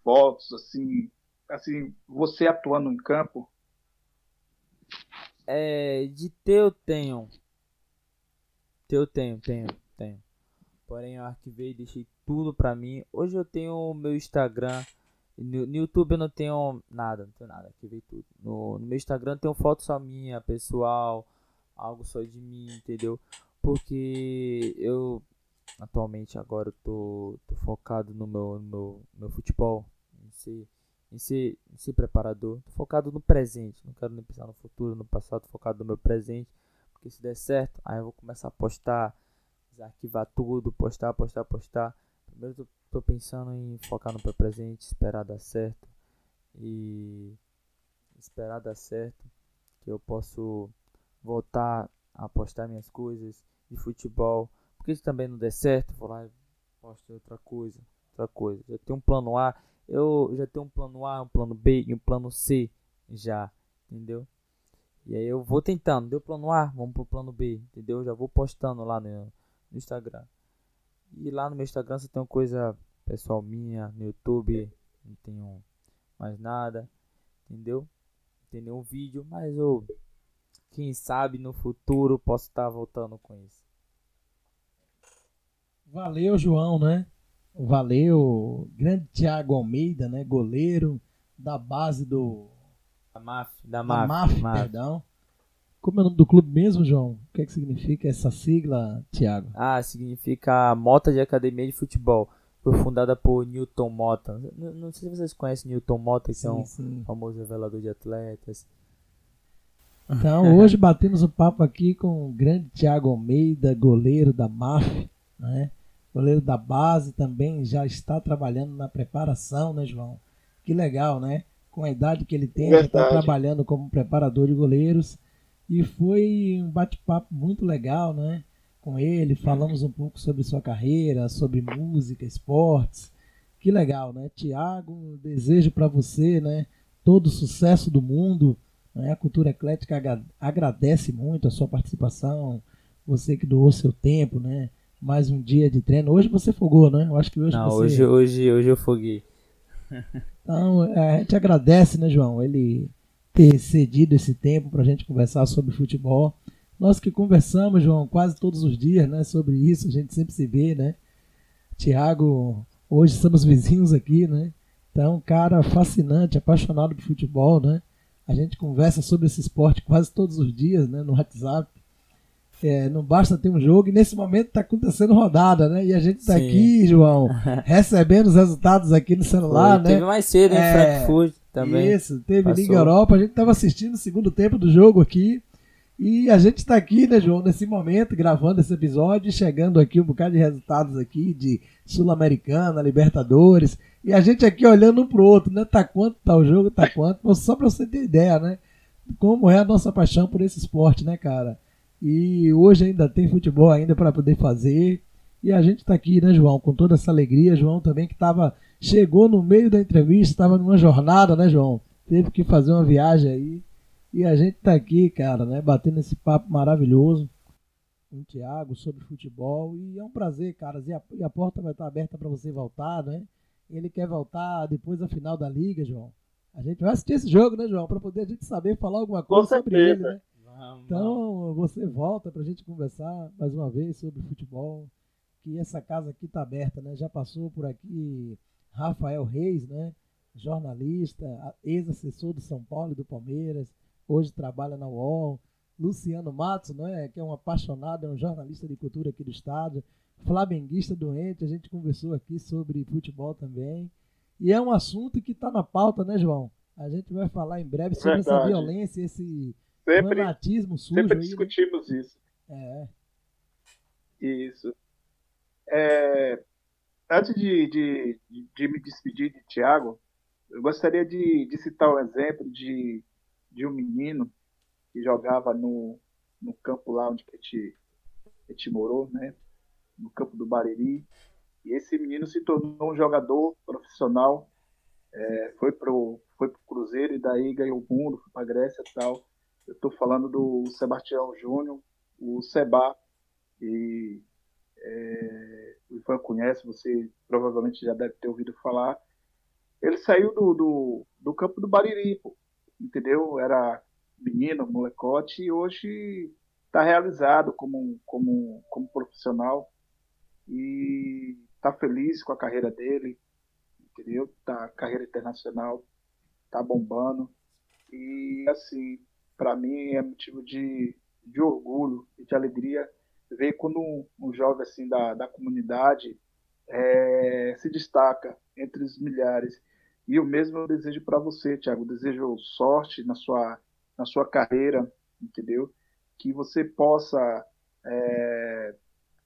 fotos, assim, assim, você atuando em campo? É, de ter eu tenho. Ter eu tenho, tenho, tenho. Porém eu arquivei e deixei tudo pra mim. Hoje eu tenho o meu Instagram. No, no, YouTube eu não tenho nada, não tenho nada, arquivei tudo. No, no meu Instagram tem foto só minha, pessoal, algo só de mim, entendeu? Porque eu atualmente agora eu tô, tô focado no meu, no meu, no meu futebol ser, em ser, em ser preparador. Tô focado no presente, não quero nem pensar no futuro, no passado, focado no meu presente. Porque se der certo, aí eu vou começar a postar desarquivar tudo, postar, postar, postar. Primeiro tô, tô pensando em focar no pé presente, esperar dar certo e esperar dar certo que eu posso voltar a postar minhas coisas de futebol. Porque se também não der certo, vou lá e posto outra coisa, outra coisa. Já tem um plano A, eu já tenho um plano A, um plano B e um plano C já, entendeu? E aí eu vou tentando, deu plano A, vamos pro plano B, entendeu? Já vou postando lá no, no Instagram. E lá no meu Instagram você tem coisa pessoal minha, no YouTube, não tenho mais nada, entendeu? Não tem nenhum vídeo, mas eu, quem sabe no futuro posso estar tá voltando com isso. Valeu, João, né? Valeu, grande Thiago Almeida, né? Goleiro da base do. Da MAF, da, da MAF, MAF, MAF, perdão. Como é o nome do clube mesmo, João? O que é que significa essa sigla, Thiago? Ah, significa Mota de Academia de Futebol. Foi fundada por Newton Mota. Não, não sei se vocês conhecem Newton Mota, que sim, é um sim. famoso revelador de atletas. Então, hoje batemos o papo aqui com o grande Thiago Almeida, goleiro da MAF, né? Goleiro da base também já está trabalhando na preparação, né, João? Que legal, né? Com a idade que ele tem, já está trabalhando como preparador de goleiros. E foi um bate-papo muito legal, né? Com ele, falamos um pouco sobre sua carreira, sobre música, esportes. Que legal, né? Tiago, desejo para você, né? Todo o sucesso do mundo. Né? A Cultura Eclética agradece muito a sua participação, você que doou seu tempo, né? Mais um dia de treino. Hoje você fogou, né? Eu acho que hoje Não, você... hoje, hoje, hoje eu foguei. Então, é, a gente agradece, né, João? Ele ter cedido esse tempo para a gente conversar sobre futebol. Nós que conversamos, João, quase todos os dias, né, sobre isso, a gente sempre se vê, né? Tiago, hoje somos vizinhos aqui, né? Então, cara fascinante, apaixonado por futebol, né? A gente conversa sobre esse esporte quase todos os dias, né, no WhatsApp. É, não basta ter um jogo, e nesse momento está acontecendo rodada, né? E a gente está aqui, João, recebendo os resultados aqui no celular, Foi, né? Teve mais cedo, em é, Frankfurt também. Isso, teve Passou. Liga Europa, a gente estava assistindo o segundo tempo do jogo aqui. E a gente está aqui, né, João, nesse momento, gravando esse episódio, chegando aqui um bocado de resultados aqui de Sul-Americana, Libertadores. E a gente aqui olhando um pro outro, né? Tá quanto tá o jogo, tá quanto. Só para você ter ideia, né? Como é a nossa paixão por esse esporte, né, cara? E hoje ainda tem futebol ainda para poder fazer. E a gente está aqui, né, João, com toda essa alegria. João também que tava, chegou no meio da entrevista, estava numa jornada, né, João? Teve que fazer uma viagem aí. E a gente está aqui, cara, né, batendo esse papo maravilhoso com o Thiago sobre futebol. E é um prazer, cara. E a, e a porta vai estar aberta para você voltar, né? Ele quer voltar depois da final da liga, João. A gente vai assistir esse jogo, né, João? Para poder a gente saber falar alguma coisa sobre ele, né? Então, você volta para a gente conversar mais uma vez sobre futebol, que essa casa aqui está aberta, né? Já passou por aqui Rafael Reis, né? Jornalista, ex-assessor do São Paulo e do Palmeiras, hoje trabalha na UOL. Luciano Matos, né? Que é um apaixonado, é um jornalista de cultura aqui do estado. Flamenguista doente, a gente conversou aqui sobre futebol também. E é um assunto que está na pauta, né, João? A gente vai falar em breve sobre Verdade. essa violência, esse Sempre, fanatismo sujo sempre aí, né? discutimos né? isso. É. Isso. É, antes de, de, de, me despedir de Tiago, eu gostaria de, de citar um exemplo de, de um menino que jogava no, no campo lá onde a gente, a gente morou, né? no campo do Bariri. E esse menino se tornou um jogador profissional, é, foi pro foi pro Cruzeiro e daí ganhou o mundo, foi para Grécia e tal. Eu estou falando do Sebastião Júnior, o Seba, e é, o Ivan conhece, você provavelmente já deve ter ouvido falar. Ele saiu do, do, do campo do Bariri, pô, entendeu? Era menino, molecote, e hoje está realizado como, como, como profissional e está feliz com a carreira dele, entendeu? Tá carreira internacional, tá bombando e assim para mim é motivo de, de orgulho e de alegria ver quando um, um jovem assim da, da comunidade é, se destaca entre os milhares. E o mesmo eu desejo para você, Thiago. desejo sorte na sua, na sua carreira, entendeu? Que você possa é,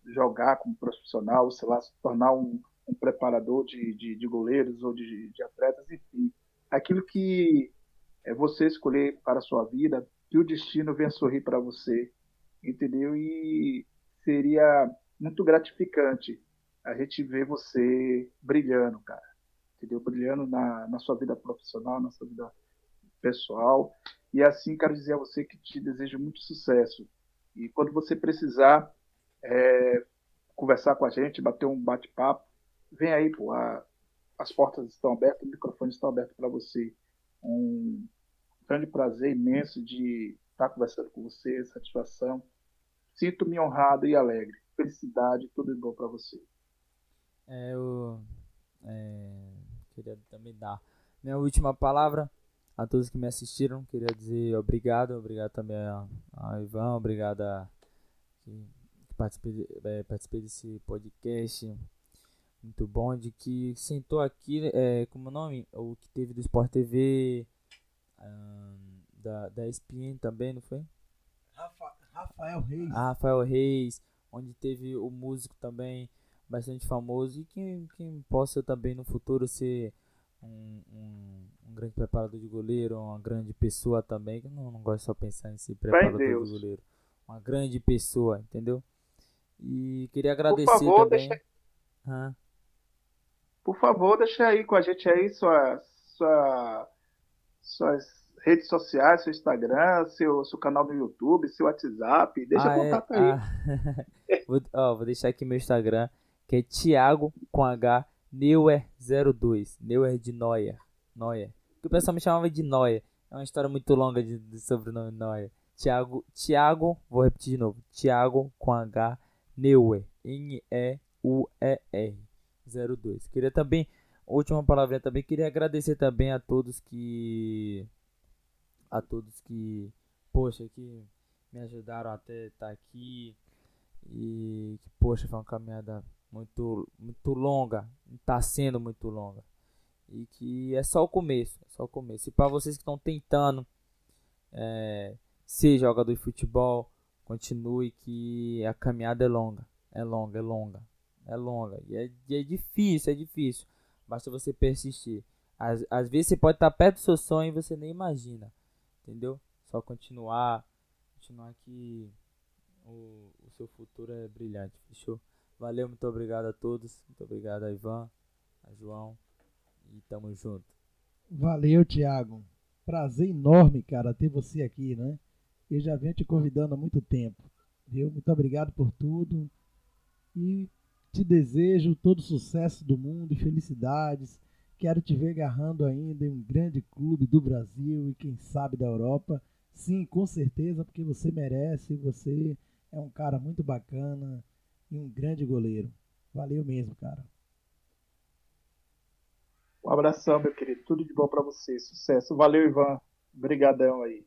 jogar como profissional, sei lá, se tornar um, um preparador de, de, de, goleiros ou de, de atletas, enfim. Aquilo que é você escolher para a sua vida, que o destino venha sorrir para você, entendeu? E seria muito gratificante a gente ver você brilhando, cara, entendeu? Brilhando na, na sua vida profissional, na sua vida pessoal. E assim, quero dizer a você que te desejo muito sucesso. E quando você precisar é, conversar com a gente, bater um bate-papo, vem aí, pô. A, as portas estão abertas, o microfone está aberto para você. Um grande prazer imenso de estar conversando com você, satisfação. Sinto-me honrado e alegre. Felicidade, tudo de bom para você. É, eu é, queria também dar minha última palavra a todos que me assistiram. Queria dizer obrigado, obrigado também a, Ivan, obrigado a que, que participei, é, participei desse podcast muito bom, de que sentou aqui, é, como o nome? O que teve do Sport TV, um, da, da ESPN também, não foi? Rafa, Rafael Reis. Ah, Rafael Reis, onde teve o músico também bastante famoso e que, que possa também no futuro ser um, um, um, grande preparador de goleiro, uma grande pessoa também, que não, não gosto só de pensar em ser preparador de goleiro. Uma grande pessoa, entendeu? E queria agradecer Por favor, também. Deixa... Ah. Por favor, deixa aí com a gente aí sua, sua, suas redes sociais, seu Instagram, seu, seu canal no YouTube, seu WhatsApp. Deixa ah, contato é? aí. Ah. vou, ó, vou deixar aqui meu Instagram, que é Thiago com H Neuer02. Neuer de Neuer. Neuer. Que o pessoal me chamava de Neuer. É uma história muito longa de, de sobrenome Neuer. Thiago, Thiago, vou repetir de novo. Thiago com H Neuer. N-E-U-E-R. 02. Queria também, última palavrinha também, queria agradecer também a todos que a todos que, poxa, que me ajudaram até estar tá aqui e que, poxa, foi uma caminhada muito, muito longa, está sendo muito longa e que é só o começo, é só o começo. E para vocês que estão tentando é, ser jogador de futebol, continue que a caminhada é longa, é longa, é longa, é longa e é, e é difícil, é difícil. Basta você persistir. Às, às vezes você pode estar perto do seu sonho e você nem imagina entendeu? Só continuar, continuar que o, o seu futuro é brilhante, fechou? Valeu, muito obrigado a todos, muito obrigado a Ivan, a João e tamo junto. Valeu, Thiago. Prazer enorme, cara, ter você aqui, né? Eu já venho te convidando há muito tempo, viu? Muito obrigado por tudo e te desejo todo sucesso do mundo e felicidades Quero te ver agarrando ainda em um grande clube do Brasil e quem sabe da Europa. Sim, com certeza, porque você merece, você é um cara muito bacana e um grande goleiro. Valeu mesmo, cara. Um abração, meu querido. Tudo de bom para você. Sucesso. Valeu, Ivan. Obrigadão aí.